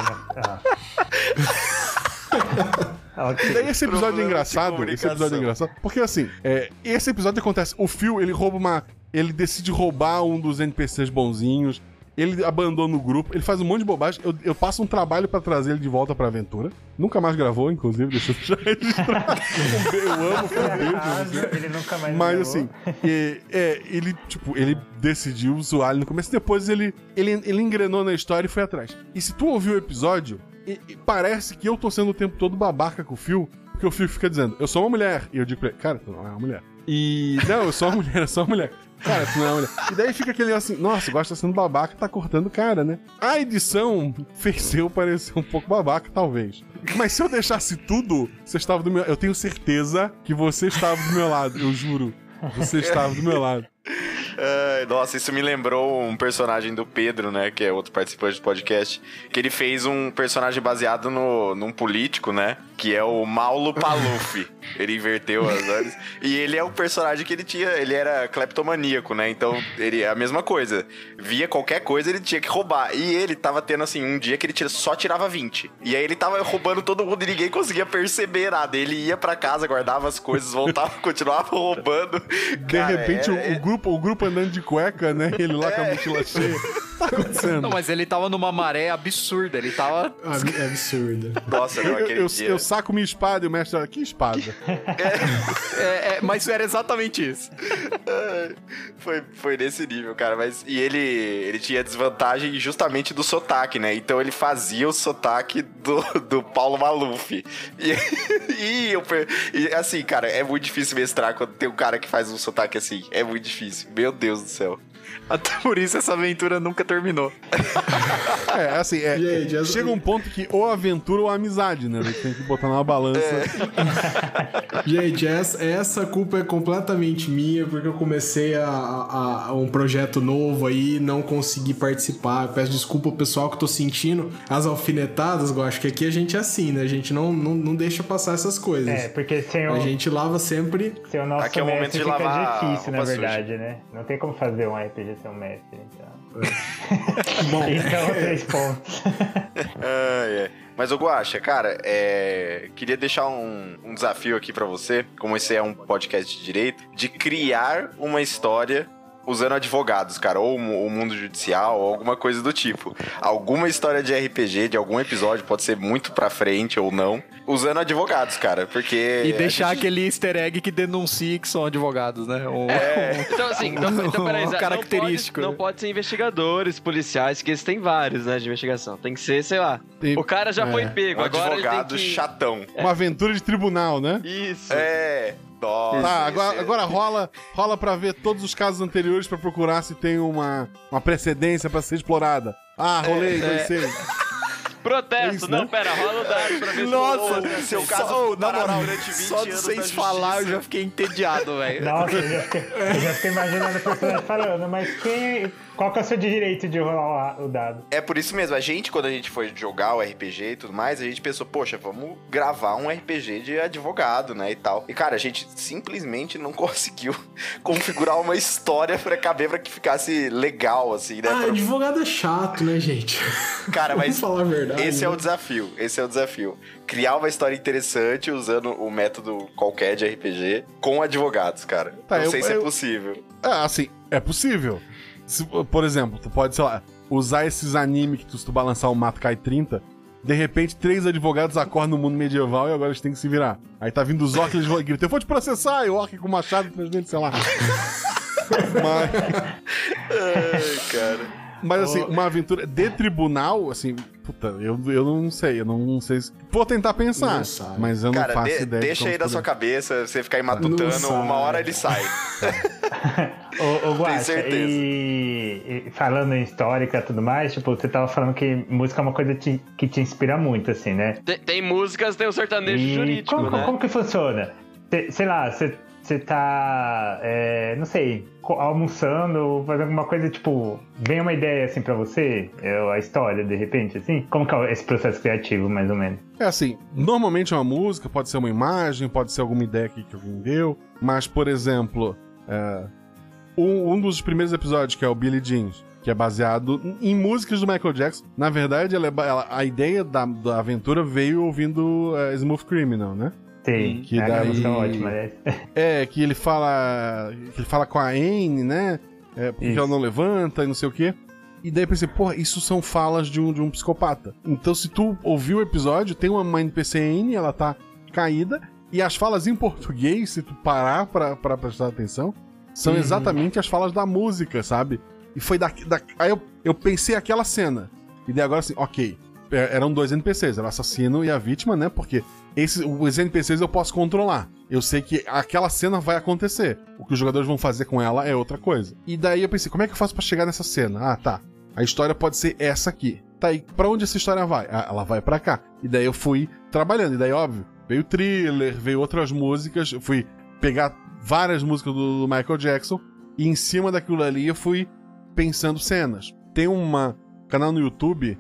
Caralho. Ah. E ok. daí esse episódio é engraçado. Esse episódio é engraçado. Porque assim, é, esse episódio acontece. O Phil, ele rouba uma. Ele decide roubar um dos NPCs bonzinhos. Ele abandona o grupo, ele faz um monte de bobagem. Eu, eu passo um trabalho pra trazer ele de volta pra aventura. Nunca mais gravou, inclusive, deixa eu já registrar. Eu amo o Phil Davis, Errado, ele nunca mais Mas gravou. assim, é, é, ele, tipo, ele decidiu zoar ele no começo, depois ele, ele, ele engrenou na história e foi atrás. E se tu ouviu o episódio, e- e parece que eu tô sendo o tempo todo babaca com o Phil, porque o Phil fica dizendo, eu sou uma mulher. E eu digo pra ele, cara, tu não é uma mulher. E. Não, eu sou uma mulher, eu sou uma mulher. Cara, tu não é uma mulher. E daí fica aquele assim, nossa, gosta sendo babaca, tá cortando o cara, né? A edição fez eu parecer um pouco babaca, talvez. Mas se eu deixasse tudo, você estava do meu Eu tenho certeza que você estava do meu lado, eu juro. Você estava do meu lado. Ai, nossa, isso me lembrou um personagem do Pedro, né? Que é outro participante do podcast. Que ele fez um personagem baseado no, num político, né? Que é o Maulo Paluf. ele inverteu as ordens. E ele é um personagem que ele tinha. Ele era cleptomaníaco, né? Então, ele é a mesma coisa. Via qualquer coisa, ele tinha que roubar. E ele tava tendo, assim, um dia que ele tira- só tirava 20. E aí ele tava roubando todo mundo e ninguém conseguia perceber nada. Ele ia pra casa, guardava as coisas, voltava, continuava roubando. De repente, o, o grupo, o grupo andando de cueca, né? Ele lá com a mochila cheia. Tá acontecendo? Não, mas ele tava numa maré absurda. Ele tava. Ah, É absurdo. Nossa, não, Eu, aquele eu, dia. eu saco minha espada e o mestre, olha, que espada? É, é, mas era exatamente isso. Foi, foi nesse nível, cara. Mas, e ele, ele tinha desvantagem justamente do sotaque, né? Então ele fazia o sotaque do, do Paulo Maluf. E, e, eu, e, assim, cara, é muito difícil mestrar quando tem um cara que faz um sotaque assim. É muito difícil. Meu Deus do céu. Até por isso essa aventura nunca terminou. É, assim, é, Gente, essa- chega um ponto que ou aventura ou amizade, né? Você tem que botar numa balança. Gente, essa, essa culpa é completamente minha, porque eu comecei a, a- a um projeto novo aí, não consegui participar. Eu peço desculpa ao pessoal que eu tô sentindo as alfinetadas, eu acho que aqui a gente é assim, né? A gente não, não, não deixa passar essas coisas. É, porque sem o, A gente lava sempre. sem o nosso Aqui é o momento de fica lavar difícil, na verdade, né? Não tem como fazer um RPG sem um mestre, então. Bom, Então, três pontos. Ai, ai. Mas, ô Guaxa, cara, é... queria deixar um, um desafio aqui pra você, como esse é um podcast de direito, de criar uma história usando advogados, cara, ou o mundo judicial, ou alguma coisa do tipo. Alguma história de RPG, de algum episódio, pode ser muito pra frente ou não, usando advogados, cara, porque... E deixar gente- aquele easter egg que denuncie que são advogados, né? Um- Então, assim, então, então peraí, Característico, Não pode, não pode ser investigadores, policiais, que eles têm vários, né, de investigação. Tem que ser, sei lá. Tem- O cara já foi pego, Um agora ele advogado tem que... chatão. Uma aventura de tribunal, né? Isso. É... Nossa, Tá, agora, agora rola, rola pra ver todos os casos anteriores pra procurar se tem uma, uma precedência pra ser explorada. Ah, rolei, conheci. Protesto, É isso, não, né? pera, rola o dado pra ver se- Nossa, Ô, seu só- caso ô, na parará moral, durante 20 só de vocês na falar eu já fiquei entediado, velho. Nossa, eu já fiquei, eu já fiquei imaginando o personagem falando, mas quem. Qual que é o seu direito de rolar o dado? É por isso mesmo, a gente, quando a gente foi jogar o RPG e tudo mais, a gente pensou, poxa, vamos gravar um RPG de advogado, né, e tal. E, cara, a gente simplesmente não conseguiu configurar uma história pra caber pra que ficasse legal, assim, né? Ah, Pra- advogado é chato, né, gente? Cara, mas Vamos falar a verdade. esse é né? o desafio, esse é o desafio. Criar uma história interessante usando o método qualquer de RPG com advogados, cara. Tá, não eu- sei se eu- é possível. Ah, assim, é possível. Se- por exemplo, tu pode, sei lá, usar esses animes que tu, se tu balançar o mato cai 30 De repente, três advogados acordam no mundo medieval e agora eles têm que se virar. Aí tá vindo os orcs, eles vão gritar, eu vou te processar, e o orc com machado presidente, sei lá. Mas, Ai, cara. mas assim, uma aventura de tribunal, assim, puta, eu, eu não sei, eu não sei. se- Vou tentar pensar, mas eu não Cara, faço de- ideia. de deixa como aí da poder- sua cabeça, você ficar aí matutando, uma hora ele sai. Ô, ô Guaxa, certeza. e, e falando em histórica e tudo mais, tipo, você tava falando que música é uma coisa te- que te inspira muito, assim, né? Tem, tem músicas, tem o sertanejo E jurídico, como, né? como que funciona? Sei lá, você tá, é, não sei, almoçando, fazendo alguma coisa, tipo, vem uma ideia assim pra você, é, a história, de repente, assim? Como que é esse processo criativo, mais ou menos? É assim, normalmente é uma música, pode ser uma imagem, pode ser alguma ideia que, alguém deu, mas, por exemplo, é, um, um dos primeiros episódios, que é o Billy Jeans, que é baseado em músicas do Michael Jackson, na verdade, ela é ela- a ideia da, da aventura veio ouvindo é, Smooth Criminal, né? Sim, que é, daí- música é ótima, né? É, que ele fala. Que ele fala com a Anne, né? É, porque Isso. ela não levanta e não sei o quê. E daí eu pensei, porra, isso são falas de um, de um psicopata. Então, se tu ouviu o episódio, tem uma, uma NPC Anne, ela tá caída, e as falas em português, se tu parar pra, pra prestar atenção, são Uhum. exatamente as falas da música, sabe? E foi da. da aí eu, eu pensei aquela cena. E daí agora assim, ok. é, Eram dois NPCs, era o assassino e a vítima, né? Porque esses, os NPCs eu posso controlar. Eu sei que aquela cena vai acontecer. O que os jogadores vão fazer com ela é outra coisa. E daí eu pensei, como é que eu faço pra chegar nessa cena? Ah, tá. A história pode ser essa aqui. Tá, e pra onde essa história vai? Ah, ela vai pra cá. E daí eu fui trabalhando. E daí, óbvio, veio thriller, veio outras músicas. Eu fui pegar várias músicas do Michael Jackson. E em cima daquilo ali eu fui pensando cenas. Tem um canal no YouTube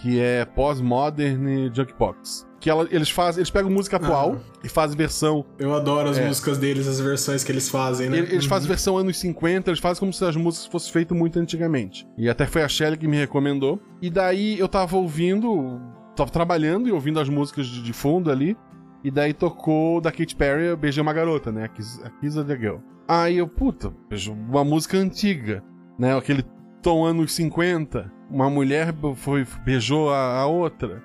que é Postmodern Junkbox. Que ela- eles fazem, eles pegam música atual e fazem versão. Eu adoro as É. músicas deles, as versões que eles fazem, né? Eles, eles fazem versão anos 50, eles fazem como se as músicas fossem feitas muito antigamente. E até foi a Shelly que me recomendou. E daí eu tava ouvindo, tava trabalhando e ouvindo as músicas de, de fundo ali. E daí tocou da Katy Perry Beijei uma Garota, né? A Kiss, a Kiss of the Girl. Aí eu, puta, uma música antiga, né? Aquele tom anos 50. Uma mulher foi, beijou a, a outra.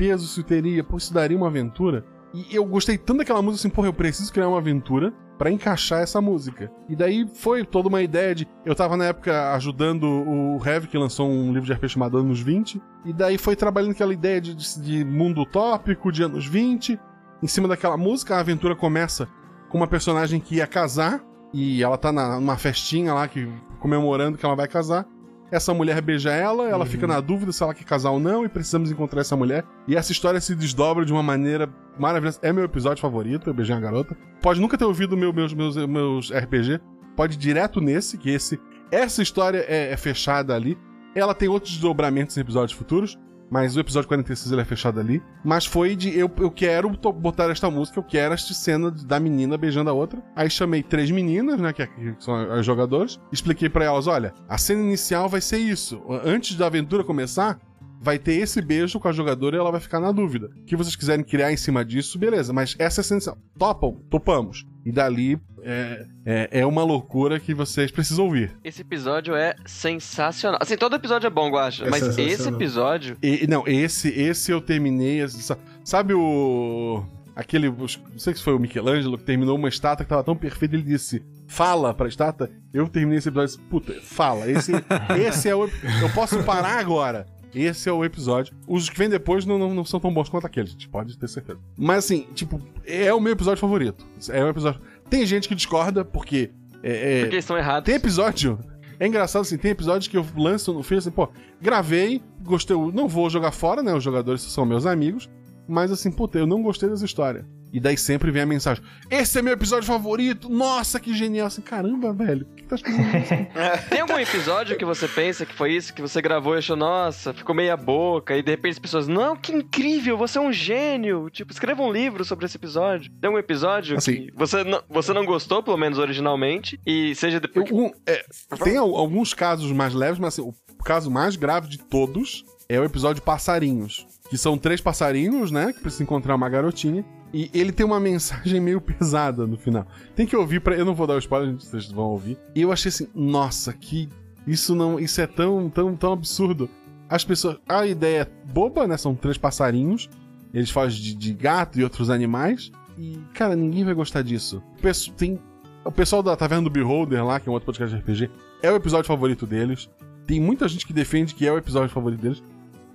Peso isso teria? Pô, isso daria uma aventura? E eu gostei tanto daquela música assim, porra, eu preciso criar uma aventura pra encaixar essa música. E daí foi toda uma ideia de. Eu tava na época ajudando o Heavy, que lançou um livro de RPG chamado Anos 20. E daí foi trabalhando aquela ideia de, de, de mundo utópico, de anos 20. Em cima daquela música, a aventura começa com uma personagem que ia casar. E ela tá na, numa festinha lá, que, comemorando que ela vai casar. Essa mulher beija ela, ela fica na dúvida se ela quer casar ou não, e precisamos encontrar essa mulher. E essa história se desdobra de uma maneira maravilhosa. É meu episódio favorito, eu beijei a garota. Pode nunca ter ouvido meu, meus, meus, meus RPG, pode ir direto nesse, que esse. Essa história é, é fechada ali. Ela tem outros desdobramentos em episódios futuros, mas o episódio 46 ele é fechado ali. Mas foi de eu, eu quero botar esta música, eu quero esta cena da menina beijando a outra. Aí chamei três meninas, né, que, que são as jogadoras, expliquei pra elas, olha, a cena inicial vai ser isso. Antes da aventura começar, vai ter esse beijo com a jogadora e ela vai ficar na dúvida. O que vocês quiserem criar em cima disso, beleza, mas essa é a inicial. Topam? Topamos. E dali é, é, é uma loucura que vocês precisam ouvir. Esse episódio é sensacional. Assim, todo episódio é bom, Guacha, É mas esse episódio. E- não, esse, esse eu terminei. esse- Sabe o. Aquele. Não sei se foi o Michelangelo que terminou uma estátua que tava tão perfeita, ele disse. Fala pra estátua. Eu terminei esse episódio e disse, puta, fala. Esse, esse é o. Eu posso parar agora. Esse é o episódio. Os que vêm depois não, não, não são tão bons quanto aqueles, a gente pode ter certeza. Mas assim, tipo, é o meu episódio favorito. É o episódio. Tem gente que discorda, porque. É, é- Porque eles estão errados. tem episódio. É engraçado assim, tem episódios que eu lanço no Face assim, pô, gravei, gostei, não vou jogar fora, né? Os jogadores são meus amigos, mas assim, puta, eu não gostei dessa história. E daí sempre vem a mensagem: Esse é meu episódio favorito! Nossa, que genial! Assim, caramba, velho, por que tá isso? Tem algum episódio que você pensa que foi isso, que você gravou e achou, nossa, ficou meia boca, e de repente as pessoas, não, que incrível, você é um gênio. Tipo, escreva um livro sobre esse episódio. Tem algum episódio Assim- que você não, você não gostou, pelo menos originalmente, e seja Eu- depois. um- é, tem al- alguns casos mais leves, mas assim, o caso mais grave de todos é o episódio Passarinhos. Que são três passarinhos, né? Que precisam encontrar uma garotinha. E ele tem uma mensagem meio pesada no final. Tem que ouvir para Eu não vou dar o spoiler, vocês vão ouvir. E eu achei assim, nossa, que. Isso não. Isso é tão, tão, tão absurdo. As pessoas. A ideia é boba, né? São três passarinhos. Eles falam de, de gato e outros animais. E, cara, ninguém vai gostar disso. O pesso- tem. O pessoal da Taverna do Beholder lá, que é um outro podcast de RPG, é o episódio favorito deles. Tem muita gente que defende que é o episódio favorito deles.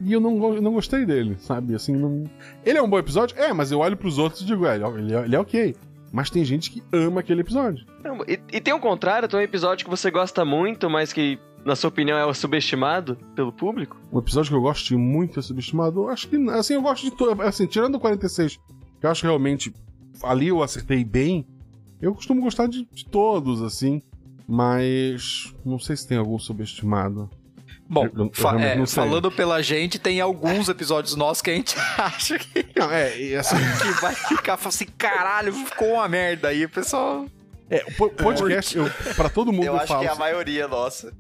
E eu não, eu não gostei dele, sabe? Assim, não... Ele é um bom episódio? É, mas eu olho pros outros e digo, é, ele é, ele é- ok. Mas tem gente que ama aquele episódio. Não, E, e tem o contrário, tem um episódio que você gosta muito, mas que, na sua opinião, é subestimado pelo público. Um episódio que eu gosto de muito é subestimado. Eu acho que, assim, eu gosto de todo. Assim, tirando o 46, que eu acho que realmente ali eu acertei bem, eu costumo gostar de, de todos, assim. Mas não sei se tem algum subestimado. Bom, Eu- eu fa- é, falando pela gente, tem alguns episódios nossos que a gente acha que, Não, é, e assim, que vai ficar assim, caralho, ficou uma merda aí, pessoal. é, o po- podcast, eu, pra todo mundo Eu eu, acho falo. que é a maioria nossa.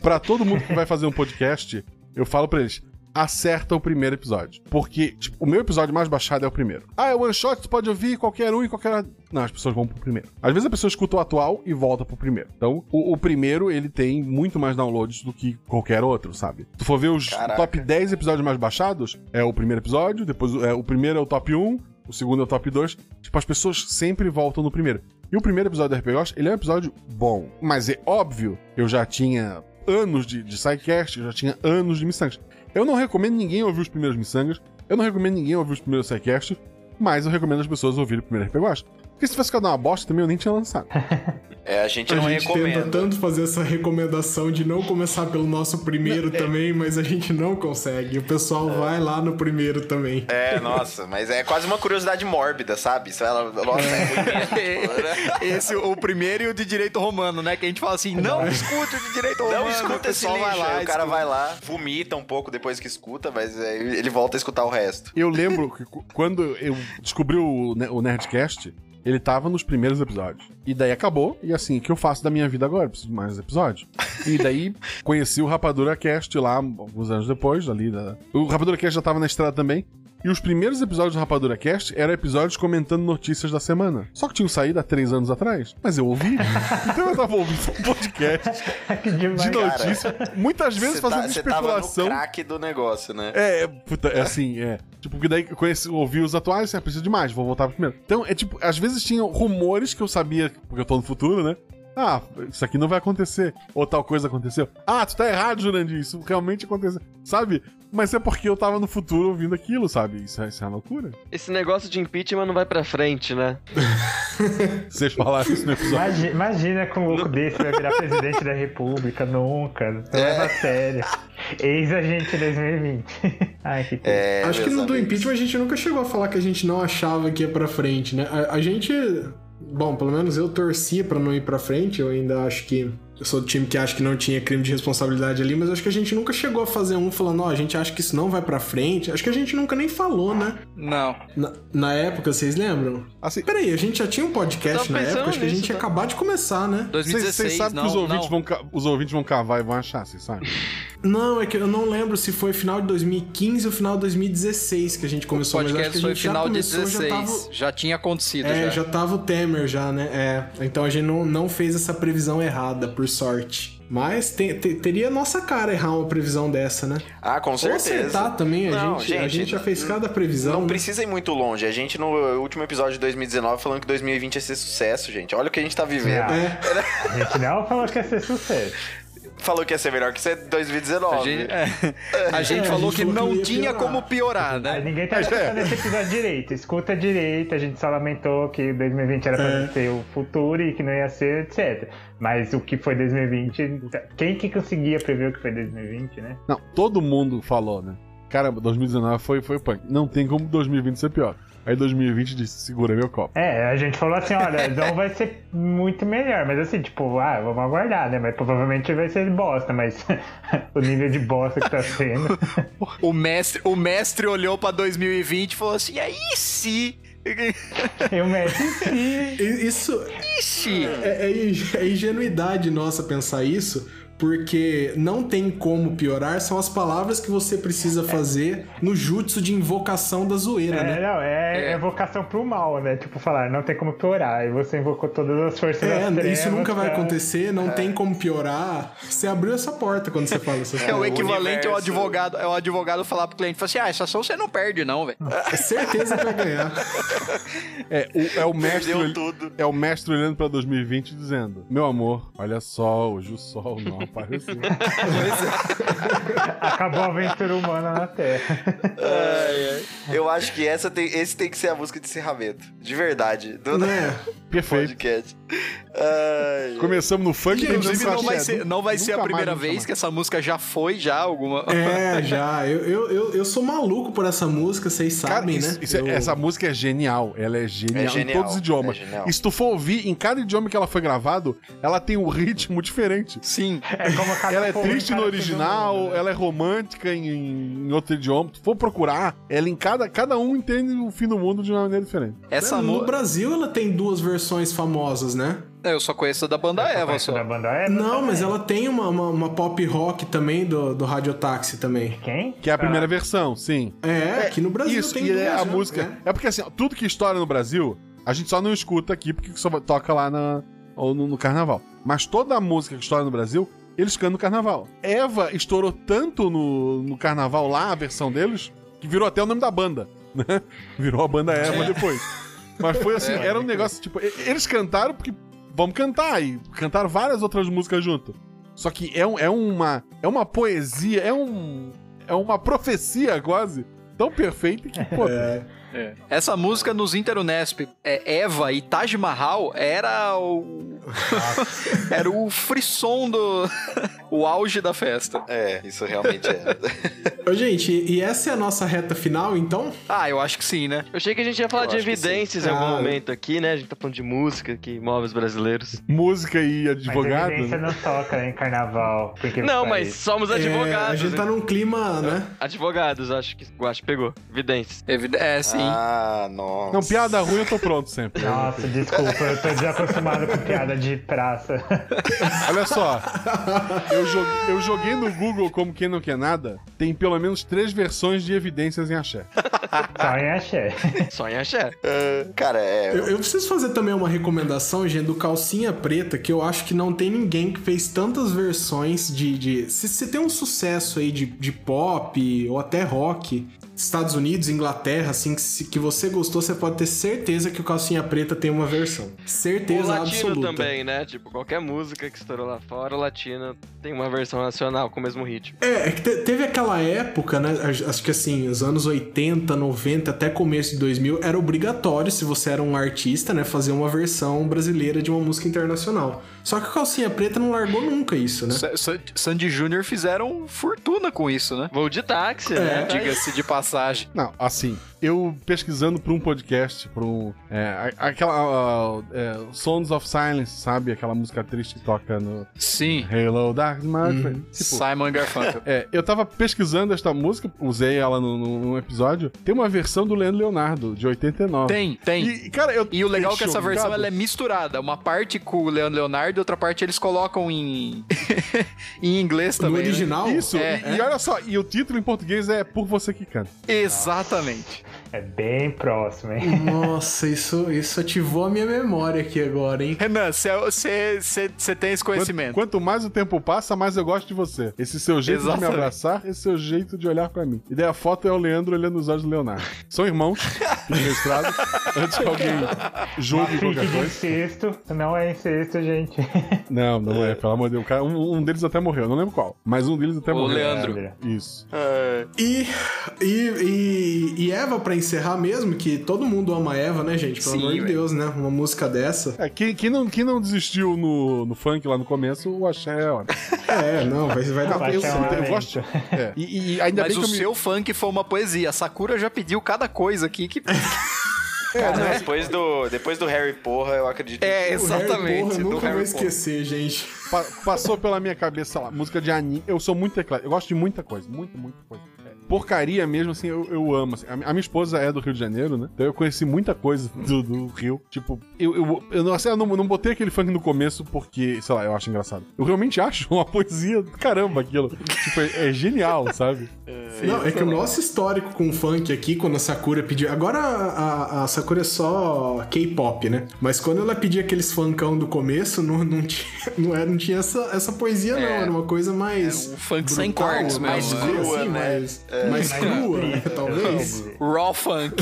Pra todo mundo que vai fazer um podcast, eu falo pra eles: acerta o primeiro episódio. Porque, tipo, o meu episódio mais baixado é o primeiro. Ah, é one shot, tu pode ouvir qualquer um e qualquer. Não, as pessoas vão pro primeiro. Às vezes a pessoa escuta o atual e volta pro primeiro. Então, o, o primeiro, ele tem muito mais downloads do que qualquer outro, sabe? Se tu for ver os Caraca. top 10 episódios mais baixados, é o primeiro episódio, depois é, o primeiro é o top 1, o segundo é o top 2. Tipo, as pessoas sempre voltam no primeiro. E o primeiro episódio do RPG Watch, ele é um episódio bom. Mas é óbvio, eu já tinha anos de, de sidecast, eu já tinha anos de miçangas. Eu não recomendo ninguém ouvir os primeiros miçangas, eu não recomendo ninguém ouvir os primeiros sidecasts, mas eu recomendo as pessoas ouvirem o primeiro RPG. Porque se tivesse ficado uma bosta também, eu nem tinha lançado. É, a gente A não gente tenta recomenda. tanto fazer essa recomendação de não começar pelo nosso primeiro também, mas a gente não consegue. O pessoal vai lá no primeiro também. É, nossa, mas é quase uma curiosidade mórbida, sabe? Isso ela, nossa, é ruim mesmo. tipo, né? Esse, o primeiro e o de direito romano, né? Que a gente fala assim, não escute o de direito romano. Não escuta o esse pessoal lixo, vai lá, o cara escuta. vai lá, vomita um pouco depois que escuta, mas é, ele volta a escutar o resto. Eu lembro que quando eu descobri o, o Nerdcast, ele tava nos primeiros episódios. E daí acabou, e assim, o que eu faço da minha vida agora? Preciso de mais episódios. E daí conheci o Rapadura Cast lá, alguns anos depois, ali. Da... O Rapadura Cast já tava na estrada também. E os primeiros episódios do Rapadura Cast eram episódios comentando notícias da semana. Só que tinham saído há três anos atrás. Mas eu ouvi. então eu tava ouvindo um podcast que demais. de notícia. Muitas vezes Você fazendo tá, você tava no especulação. craque do negócio, né? É, puta, é assim, é. Tipo, porque daí eu conheci, ouvi os atuais, é, preciso de mais, vou voltar pro primeiro. Então, é tipo, às vezes tinham rumores que eu sabia, porque eu tô no futuro, né? Ah, isso aqui não vai acontecer. Ou tal coisa aconteceu. Ah, tu tá errado, Jurandir, isso realmente aconteceu. Sabe? Mas é porque eu tava no futuro ouvindo aquilo, sabe? Isso é, isso é uma loucura. Esse negócio de impeachment não vai pra frente, né? Vocês falaram isso no episódio. Imagina, imagina com um louco desse vai virar presidente da república, nunca. Não leva a sério. Ex-agente 2020. Ai, que triste. É, Acho que no do impeachment a gente nunca chegou a falar que a gente não achava que ia pra frente, né? A, a gente. Bom, pelo menos eu torcia pra não ir pra frente, eu ainda acho que. Eu sou do time que acha que não tinha crime de responsabilidade ali, mas acho que a gente nunca chegou a fazer um falando, ó, a gente acha que isso não vai pra frente. Acho que a gente nunca nem falou, né? Não. Na, na época, vocês lembram? Assim, Peraí, a gente já tinha um podcast na época, acho que a gente nisso, ia tá? acabar de começar, né? vocês 2016, vocês sabem não, que os ouvintes, não. vão, os ouvintes vão cavar e vão achar, vocês sabem? Não, é que eu não lembro se foi final de 2015 ou final de 2016 que a gente O começou, mas acho podcast que a foi gente já final de começou, 16. já Já, tava... tinha acontecido. É, já. já tava o Temer já, né? É. Então a gente não, não fez essa previsão errada, por sorte. Mas te- te- teria nossa cara errar uma previsão dessa, né? Ah, com Ou certeza. acertar também, a, Não, gente, a gente já fez cada previsão. Não né? precisa ir muito longe. A gente, no último episódio de 2019, falando que 2020 ia ser sucesso, gente. Olha o que a gente tá vivendo. Ah. É, A gente não falou que ia ser sucesso. Falou que ia ser melhor que ser 2019. A gente, é, a gente É, a falou gente que não tinha piorar. como piorar, Aí né? ninguém tá escutando esse episódio direito. Escuta direito, a gente só lamentou que 2020 era pra É. ser o futuro e que não ia ser, etc. Mas o que foi 2020. Quem que conseguia prever o que foi 2020, né? Não, todo mundo falou, né? Cara, 2019 foi, foi punk. Não tem como 2020 ser pior. Aí 2020 disse, segura meu copo. É, a gente falou assim, olha, não vai ser muito melhor, mas assim, tipo, ah, vamos aguardar, né? Mas provavelmente vai ser bosta, mas o nível de bosta que tá sendo. O mestre, o mestre olhou pra 2020 e falou assim: e aí se? Eu meto sim. e- isso Ixi! é, é é ingenuidade nossa pensar isso, porque não tem como piorar, são as palavras que você precisa fazer no jutsu de invocação da zoeira, É, né? não, é, É. evocação pro mal, né? Tipo, falar, não tem como piorar. E você invocou todas as forças É, das trevas isso nunca vai acontecer, não tem como piorar. Você abriu essa porta quando você fala essas É o coisas. equivalente ao universo. advogado, é o advogado falar pro cliente, falar assim, ah, essa ação você não perde não, velho. É certeza que vai ganhar. É o, é o mestre. Perdeu tudo. É o mestre olhando pra 2020 dizendo: Meu amor, olha só, hoje o sol não apareceu. Acabou a aventura humana na Terra. Eu acho que essa tem, esse tem que ser a música de encerramento. De verdade. Do Né? Perfeito. podcast. Ai, Começamos no funk Inclusive, no não vai ser, não vai ser a primeira vez que essa música já foi, já, alguma... É, já. Eu, eu, eu, eu sou maluco por essa música, vocês Cara, sabem, isso- né? isso é- Eu- essa música é genial. Ela é genial, É em genial, todos os idiomas. é. E se tu for ouvir, em cada idioma que ela foi gravado, ela tem um ritmo diferente. Sim. É como cada Ela é em triste no original, né? ela é romântica em, em outro idioma. Se tu for procurar, ela em cada, cada um entende o fim do mundo de uma maneira diferente. Essa no música... Brasil ela tem duas versões famosas, né? Eu só conheço a da banda Eva, Conhece só. da banda Eva Não, também. mas ela tem uma, uma, uma pop rock também do, do Radiotaxi também. Quem? Que é a primeira versão, sim. É, aqui no Brasil Isso, tem e é duas, a né? música. É. porque assim, tudo que estoura no Brasil, a gente só não escuta aqui porque só toca lá na, ou no, no carnaval. Mas toda a música que estoura no Brasil, eles cantam no carnaval. Eva estourou tanto no, no carnaval lá, a versão deles, que virou até o nome da banda, né? Virou a banda Eva depois. Mas foi assim, era um negócio tipo. Eles cantaram porque vamos cantar, e cantaram várias outras músicas junto. Só que é, um- é uma. É uma poesia, é um. É uma profecia quase. Tão perfeita que, pô, É. Essa música nos Interunesp, é, Eva e Taj Mahal, era o... era o frisson do... o auge da festa. É, isso realmente é. Ô, gente, e essa é a nossa reta final, então? Ah, eu acho que sim, né? Eu achei que a gente ia falar Eu de evidências em algum Ah. momento aqui, né? A gente tá falando de música que move os brasileiros. música e Mas advogado. evidência né? não toca em carnaval. porque Não, mas pareça. somos É, advogados. a gente tá num clima, né? Advogados, acho que o Guache pegou. Evidências. É, sim. Ah, nossa. Não, piada ruim eu tô pronto sempre. Nossa, desculpa, eu tô desacostumado com piada de praça. Olha só, eu, jo- eu joguei no Google como quem não quer nada, tem pelo menos três versões de evidências em axé. Só em axé. Só em axé. Ah, cara, é. Eu, eu preciso fazer também uma recomendação, gente, do Calcinha Preta, que eu acho que não tem ninguém que fez tantas versões de. de... Se você tem um sucesso aí de, de pop ou até rock, Estados Unidos, Inglaterra, assim, que, se- que você gostou, você pode ter certeza que o Calcinha Preta tem uma versão. O Certeza latino absoluta. também, né? Tipo, qualquer música que estourou lá fora, o latino tem uma versão nacional com o mesmo ritmo. É, é teve aquela época, né? Acho que assim, os anos 80, 90, até começo de 2000, era obrigatório, se você era um artista, né? Fazer uma versão brasileira de uma música internacional. Só que o Calcinha Preta não largou nunca isso, né? Sa- Sa- Sandy Júnior fizeram fortuna com isso, né? Voo de táxi, né? Diga-se de passagem. Não, assim, eu pesquisando pra um podcast, pra um. É, a- aquela. é, Sons of Silence, sabe? Aquela música triste que toca no Sim. Hello Dark My Friend. Tipo, Simon Garfunkel. É, eu tava pesquisando esta música, usei ela no, no- num episódio. Tem uma versão do Leandro Leonardo, de 89. Tem, tem. E, cara, eu E o legal é que essa versão ela é misturada. Uma parte com o Leandro Leonardo e outra parte eles colocam em, em inglês No também. né? original? Isso, É, e, e olha só, e o título em português é Por Você Que Canta. Exatamente. É bem próximo, hein? Nossa, isso, isso ativou a minha memória aqui agora, hein? Renan, você tem esse conhecimento. Quanto, quanto mais o tempo passa, mais eu gosto de você. Esse seu jeito de Exatamente. me abraçar, esse seu jeito de olhar pra mim. E daí a foto é o Leandro olhando nos olhos do Leonardo. São irmãos, fica registrado, antes que alguém julgue qualquer de coisa. incesto. Não é incesto, gente. Não, não é, pelo amor de Deus. O cara- Um, um deles até morreu, não lembro qual. Mas um deles até O morreu. Leandro. Isso. E, e, e, e Eva, pra encerrar mesmo, que todo mundo ama Eva, né, gente? Pelo Sim, amor de. Deus, né? Uma música dessa. É, quem, quem não, quem não desistiu no, no funk lá no começo, o axé é. É, não, vai, vai dar Vai eu, um eu lamento. gosto. É, e, e ainda Mas bem o que eu me... seu funk foi uma poesia. A Sakura já pediu cada coisa aqui que. Cara, depois, do, depois do Harry Porra, eu acredito É, que- O Harry, exatamente. porra, eu nunca vou Harry esquecer, gente. Pa- passou pela minha cabeça lá, música de anime. Eu sou muito eclético. Eu gosto de muita coisa. Muita, muita coisa. É, porcaria mesmo, assim, eu, eu amo. assim. A, a minha esposa é do Rio de Janeiro, né? Então eu conheci muita coisa do, do Rio. Tipo, eu, eu, eu, não, assim, eu não, não botei aquele funk no começo porque, sei lá, eu acho engraçado. Eu realmente acho uma poesia do caramba aquilo. tipo, é, é genial, sabe? Não, é que o nosso histórico com o funk aqui, quando a Sakura pedia. Agora a, a- a Sakura é só K-pop, né? Mas quando ela pedia aqueles funkão do começo, não, não tinha, não, era, não tinha essa, essa poesia, não. Era uma coisa mais. um funk sem brutal, cortes né? mesmo, Vamos né? Crua, mais, mais crua, né? talvez. Raw funk.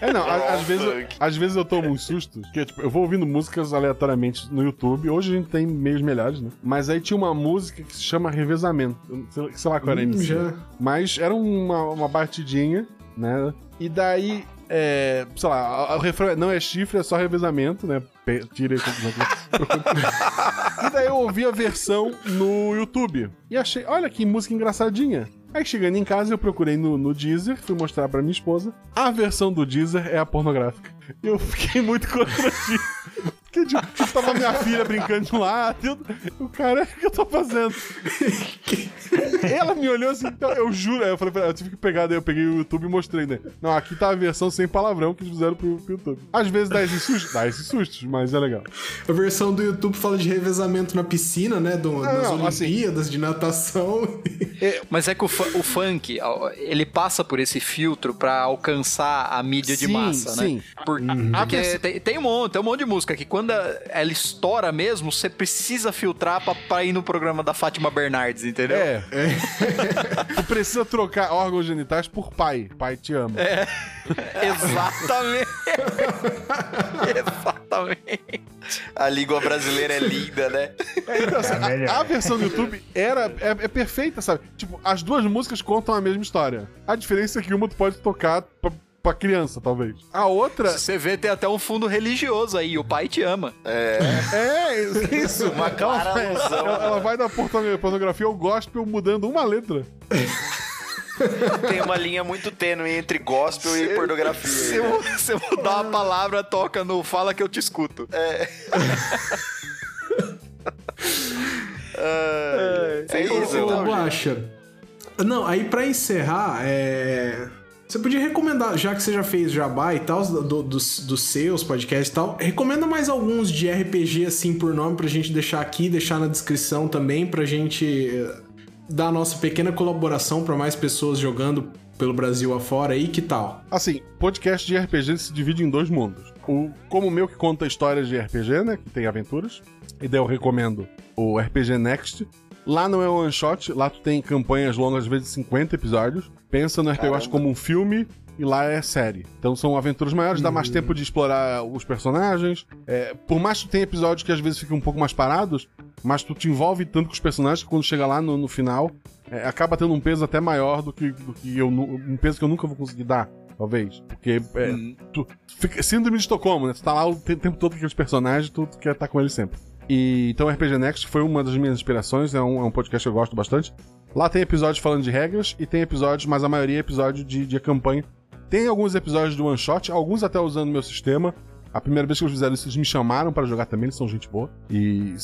É, não, às vezes, eu- às vezes eu tomo uns sustos, que tipo, eu vou ouvindo músicas aleatoriamente no YouTube. Hoje a gente tem meios melhores, né? Mas aí tinha uma música que se chama Revezamento. Sei, sei lá qual era a Hum, MC. já. Mas era uma, uma batidinha, né? E daí, é, sei lá, o refrão é, não é chifre, é só revezamento, né? Tirei. E daí eu ouvi a versão no YouTube. E achei, olha que música engraçadinha. Aí chegando em casa, eu procurei no, no Deezer, fui mostrar pra minha esposa. A versão do Deezer é a pornográfica. Eu fiquei muito constrangido. Porque, tipo, tava minha filha brincando de um lado. Eu, o cara, o que eu tô fazendo? Ela me olhou assim, então, eu juro. Aí eu falei, pra ela, eu tive que pegar, daí eu peguei o YouTube e mostrei, né? Não, aqui tá a versão sem palavrão que eles fizeram pro, pro YouTube. Às vezes dá esses sustos, dá esses sustos, mas é legal. A versão do YouTube fala de revezamento na piscina, né? Do, das não, assim- Olimpíadas de natação. Mas é que o, o funk, ele passa por esse filtro pra alcançar a mídia de Sim, massa, sim. né? Por- A Porque tem, tem um monte, tem um monte de música que quando ela estoura mesmo, você precisa filtrar pra, pra ir no programa da Fátima Bernardes, entendeu? É. tu precisa trocar órgãos genitais por pai. Pai te ama. Exatamente. Exatamente. A língua brasileira é linda, né? É, então, assim, É a, a versão do YouTube era, é, é perfeita, sabe? Tipo, as duas músicas contam a mesma história. A diferença é que uma tu pode tocar pra, pra criança, talvez. A outra. Você vê, tem até um fundo religioso aí, o pai te ama. É, isso. Uma clara ela, vai- alusão. ela, ela vai da porno- pornografia ao gospel mudando uma letra. Tem uma linha muito tênue entre gospel e pornografia. Se né? eu, se eu mudar uma palavra, toca no Fala que eu te escuto. É, é isso, Ô, então, gente. Guaxa. Não, aí pra encerrar, é... Você podia recomendar, já que você já fez jabá e tal, do- dos, dos seus podcasts e tal, recomenda mais alguns de RPG, assim, por nome, pra gente deixar aqui, deixar na descrição também, pra gente eh, dar a nossa pequena colaboração pra mais pessoas jogando pelo Brasil afora aí, que tal? Assim, podcast de RPG se divide em dois mundos. O, como o meu que conta histórias de RPG, né? Que tem aventuras. E daí eu recomendo o RPG Next. Lá não é one shot, lá tu tem campanhas longas, às vezes 50 episódios. Pensa no RPG Watch como um filme e lá é série. Então são aventuras maiores, dá mais tempo de explorar os personagens. É, por mais que tu tenha episódios que às vezes ficam um pouco mais parados, mas tu te envolve tanto com os personagens que quando chega lá no, no final, é, acaba tendo um peso até maior do que, do que eu. Um peso que eu nunca vou conseguir dar, talvez. Porque é, tu, fica, síndrome de Estocolmo, né? Tu tá lá o te- tempo todo com aqueles personagens, tu, tu quer estar com eles sempre. E, então RPG Next foi uma das minhas inspirações, é um, é um podcast que eu gosto bastante. Lá tem episódios falando de regras e tem episódios, mas a maioria é episódio de, de campanha. Tem alguns episódios do One Shot, alguns até usando meu sistema. A primeira vez que eles fizeram isso, eles me chamaram pra jogar também, eles são gente boa. E,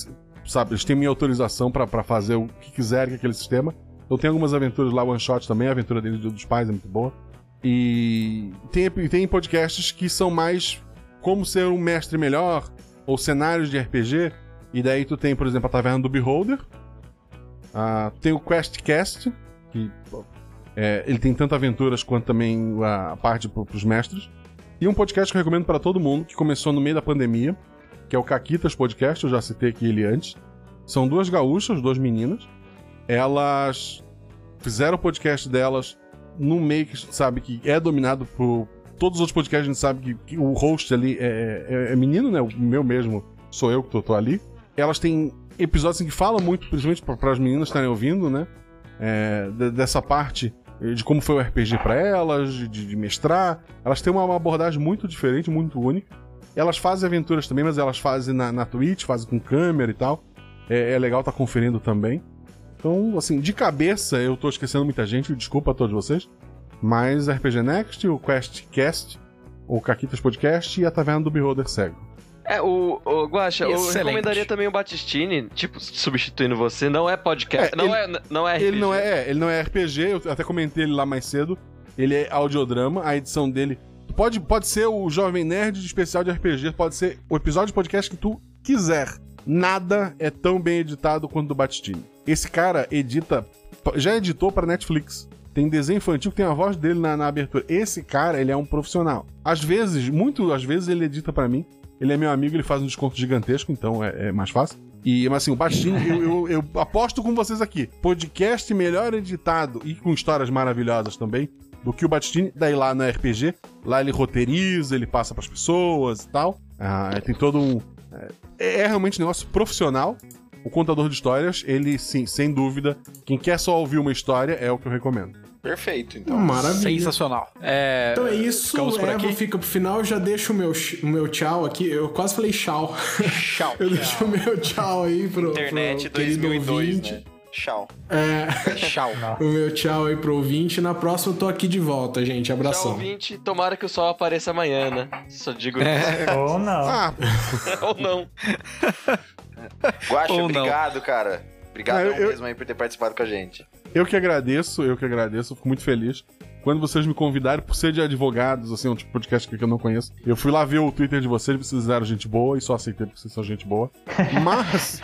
sabe, eles têm minha autorização pra fazer o que quiserem com aquele sistema. Eu tenho algumas aventuras lá, One Shot também, a aventura deles dos pais é muito boa. E tem, tem podcasts que são mais como ser um mestre melhor, ou cenários de RPG. E daí tu tem, por exemplo, a Taverna do Beholder. Ah, tem o QuestCast, que é, ele tem tanto aventuras quanto também a parte pro, pros mestres. E um podcast que eu recomendo para todo mundo, que começou no meio da pandemia, que é o Caquitas Podcast, eu já citei aqui ele antes. São duas gaúchas, duas meninas. Elas fizeram o podcast delas num meio que sabe que é dominado por. Todos os outros podcasts a gente sabe que, que o host ali é, é- é menino, né? O meu mesmo sou eu que tô, tô ali. Elas têm episódios assim, que falam muito, principalmente para as meninas estarem ouvindo, né? É, de- dessa parte de como foi o RPG para elas, de, de mestrar. Elas têm uma, uma abordagem muito diferente, muito única. Elas fazem aventuras também, mas elas fazem na, na Twitch, fazem com câmera e tal. É, é legal estar conferindo também. Então, assim, de cabeça eu tô esquecendo muita gente, desculpa a todos vocês. Mas RPG Next, o QuestCast, o Caquitas Podcast e a Taverna do Beholder Cego. É, o, o Guaxa, eu recomendaria também o Batistini, tipo, substituindo você. Não é podcast, É, não, ele- é, não é RPG. Ele não é, é, ele não é RPG, eu até comentei ele lá mais cedo. Ele é audiodrama, a edição dele. Pode, pode ser o Jovem Nerd de especial de RPG, pode ser o episódio de podcast que tu quiser. Nada é tão bem editado quanto o do Batistini. Esse cara edita. Já editou pra Netflix. Tem desenho infantil que tem a voz dele na, na abertura. Esse cara, ele é um profissional. Às vezes, muito às vezes, ele edita pra mim. Ele é meu amigo, ele faz um desconto gigantesco, então é, é mais fácil. E, mas assim, o Batistini, eu, eu, eu aposto com vocês aqui. Podcast melhor editado e com histórias maravilhosas também do que o Batistini. Daí lá no RPG, lá ele roteiriza, ele passa pras pessoas e tal. Ah, tem todo um. É, é realmente um negócio profissional. O contador de histórias, ele, sim, sem dúvida, quem quer só ouvir uma história é o que eu recomendo. Perfeito, então. Maravilha. Sensacional. É, Então é isso, ficamos por Eva aqui. fica pro final, eu já deixo o meu, o meu tchau aqui. Eu quase falei tchau. Tchau. Eu deixo o meu tchau aí pro, Internet pro querido 2002, ouvinte. né? Tchau. É, Tchau. o meu tchau aí pro ouvinte. Na próxima eu tô aqui de volta, gente. Tchau, Abração. ouvinte. Tomara que o sol apareça amanhã, né? Só digo Ou não. Ah, isso. Ou não. Guaxa, Ou não. obrigado, cara. Obrigado Ah, eu- eu- mesmo aí por ter participado com a gente. eu que agradeço, eu que agradeço, fico muito feliz. Quando vocês me convidaram por ser de advogados, assim, um tipo de podcast que eu não conheço, eu fui lá ver o Twitter de vocês, vocês eram gente boa e só aceitei porque vocês são gente boa. Mas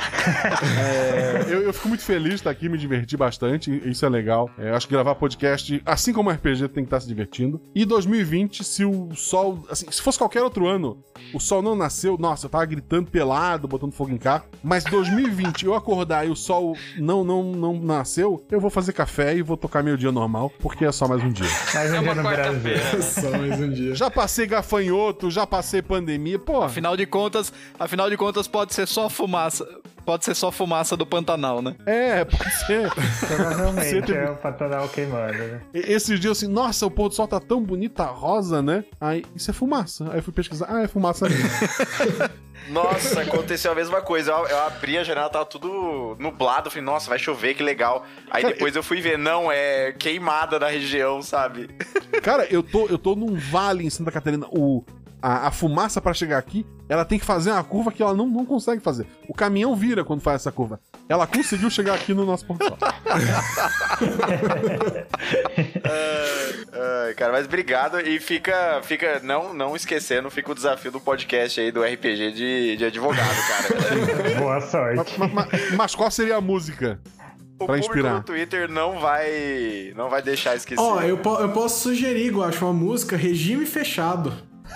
é, eu, eu fico muito feliz de estar aqui, me diverti bastante, isso é legal. É, acho que gravar podcast, assim como RPG, tem que estar se divertindo. E 2020, se o sol. Assim, se fosse qualquer outro ano, o sol não nasceu, nossa, eu tava gritando pelado, botando fogo em carro. Mas 2020, eu acordar e o sol não, não, não nasceu, eu vou fazer café e vou tocar meu dia normal, porque é só mais um dia. Mais um É dia no Brasil. quarta-feira. Só mais um dia. Já passei gafanhoto, já passei pandemia, pô. Afinal de contas, afinal de contas pode ser só fumaça, pode ser só fumaça do Pantanal, né? É, pode ser. Você Provavelmente é o Pantanal queimando, né? Esses dias assim, nossa, o pôr do sol tá tão bonito, tá rosa, né? Aí, isso é fumaça. Aí eu fui pesquisar, ah, é fumaça mesmo. Nossa, aconteceu a mesma coisa. Eu, eu abri a janela, tava tudo nublado. Falei, nossa, vai chover, que legal. Aí Cara, depois eu fui ver, não, é queimada na região, sabe? Cara, eu tô, eu tô num vale em Santa Catarina. O, a, a fumaça pra chegar aqui, ela tem que fazer uma curva que ela não, não consegue fazer. O caminhão vira quando faz essa curva. Ela conseguiu chegar aqui no nosso ponto sol. Ai, cara, mas obrigado. E fica, fica não, não esquecendo, fica o desafio do podcast aí do RPG de, de advogado, cara. Boa sorte. Ma- ma- mas qual seria a música? O Pra público inspirar. no Twitter não vai, não vai deixar esquecer. Ó, eu, po- eu posso sugerir, eu acho uma música Regime Fechado.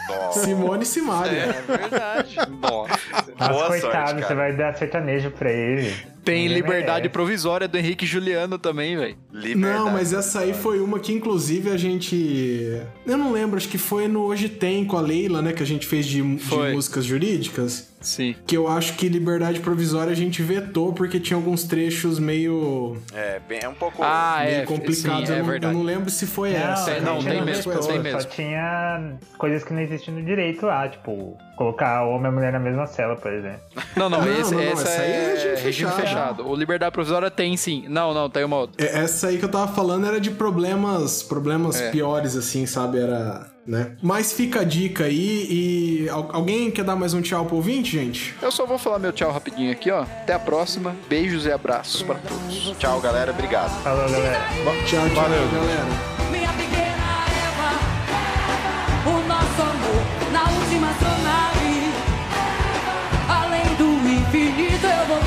Nossa. Simone e Simaria. É verdade. Nossa. Boa coitado, sorte, você vai dar sertanejo pra ele. Tem Ninguém liberdade merece. provisória do Henrique Juliano também, velho. Não, mas essa aí foi uma que, inclusive, a gente. Eu não lembro, acho que foi no Hoje Tem com a Leila, né? Que a gente fez de, de músicas jurídicas. Sim. Que eu acho que liberdade provisória a gente vetou porque tinha alguns trechos meio, É, bem, é um pouco... Ah, meio é, complicados. sim, eu, é não, eu não lembro se foi Não, essa. É, não, a gente tem mesmo, tem essa. mesmo. Só tinha coisas que não existiam no direito lá, tipo, colocar homem e mulher na mesma cela, por exemplo. Não, não, Não, esse, não, não, essa essa aí é é, regime regime fechado. fechado. O liberdade provisória tem sim. Não, não, tem uma outra. É, Essa aí que eu tava falando era de problemas, problemas É. piores, assim, sabe? Era, né? Mas fica a dica aí e al- alguém quer dar mais um tchau pro ouvinte, gente? Eu só vou falar meu tchau rapidinho aqui, ó. Até a próxima. Beijos e abraços para todos. Tchau, galera. Obrigado. Falou, galera. Tchau, tchau, Valeu. galera. Minha pequena Eva, o nosso amor na última sonave. Além do infinito eu vou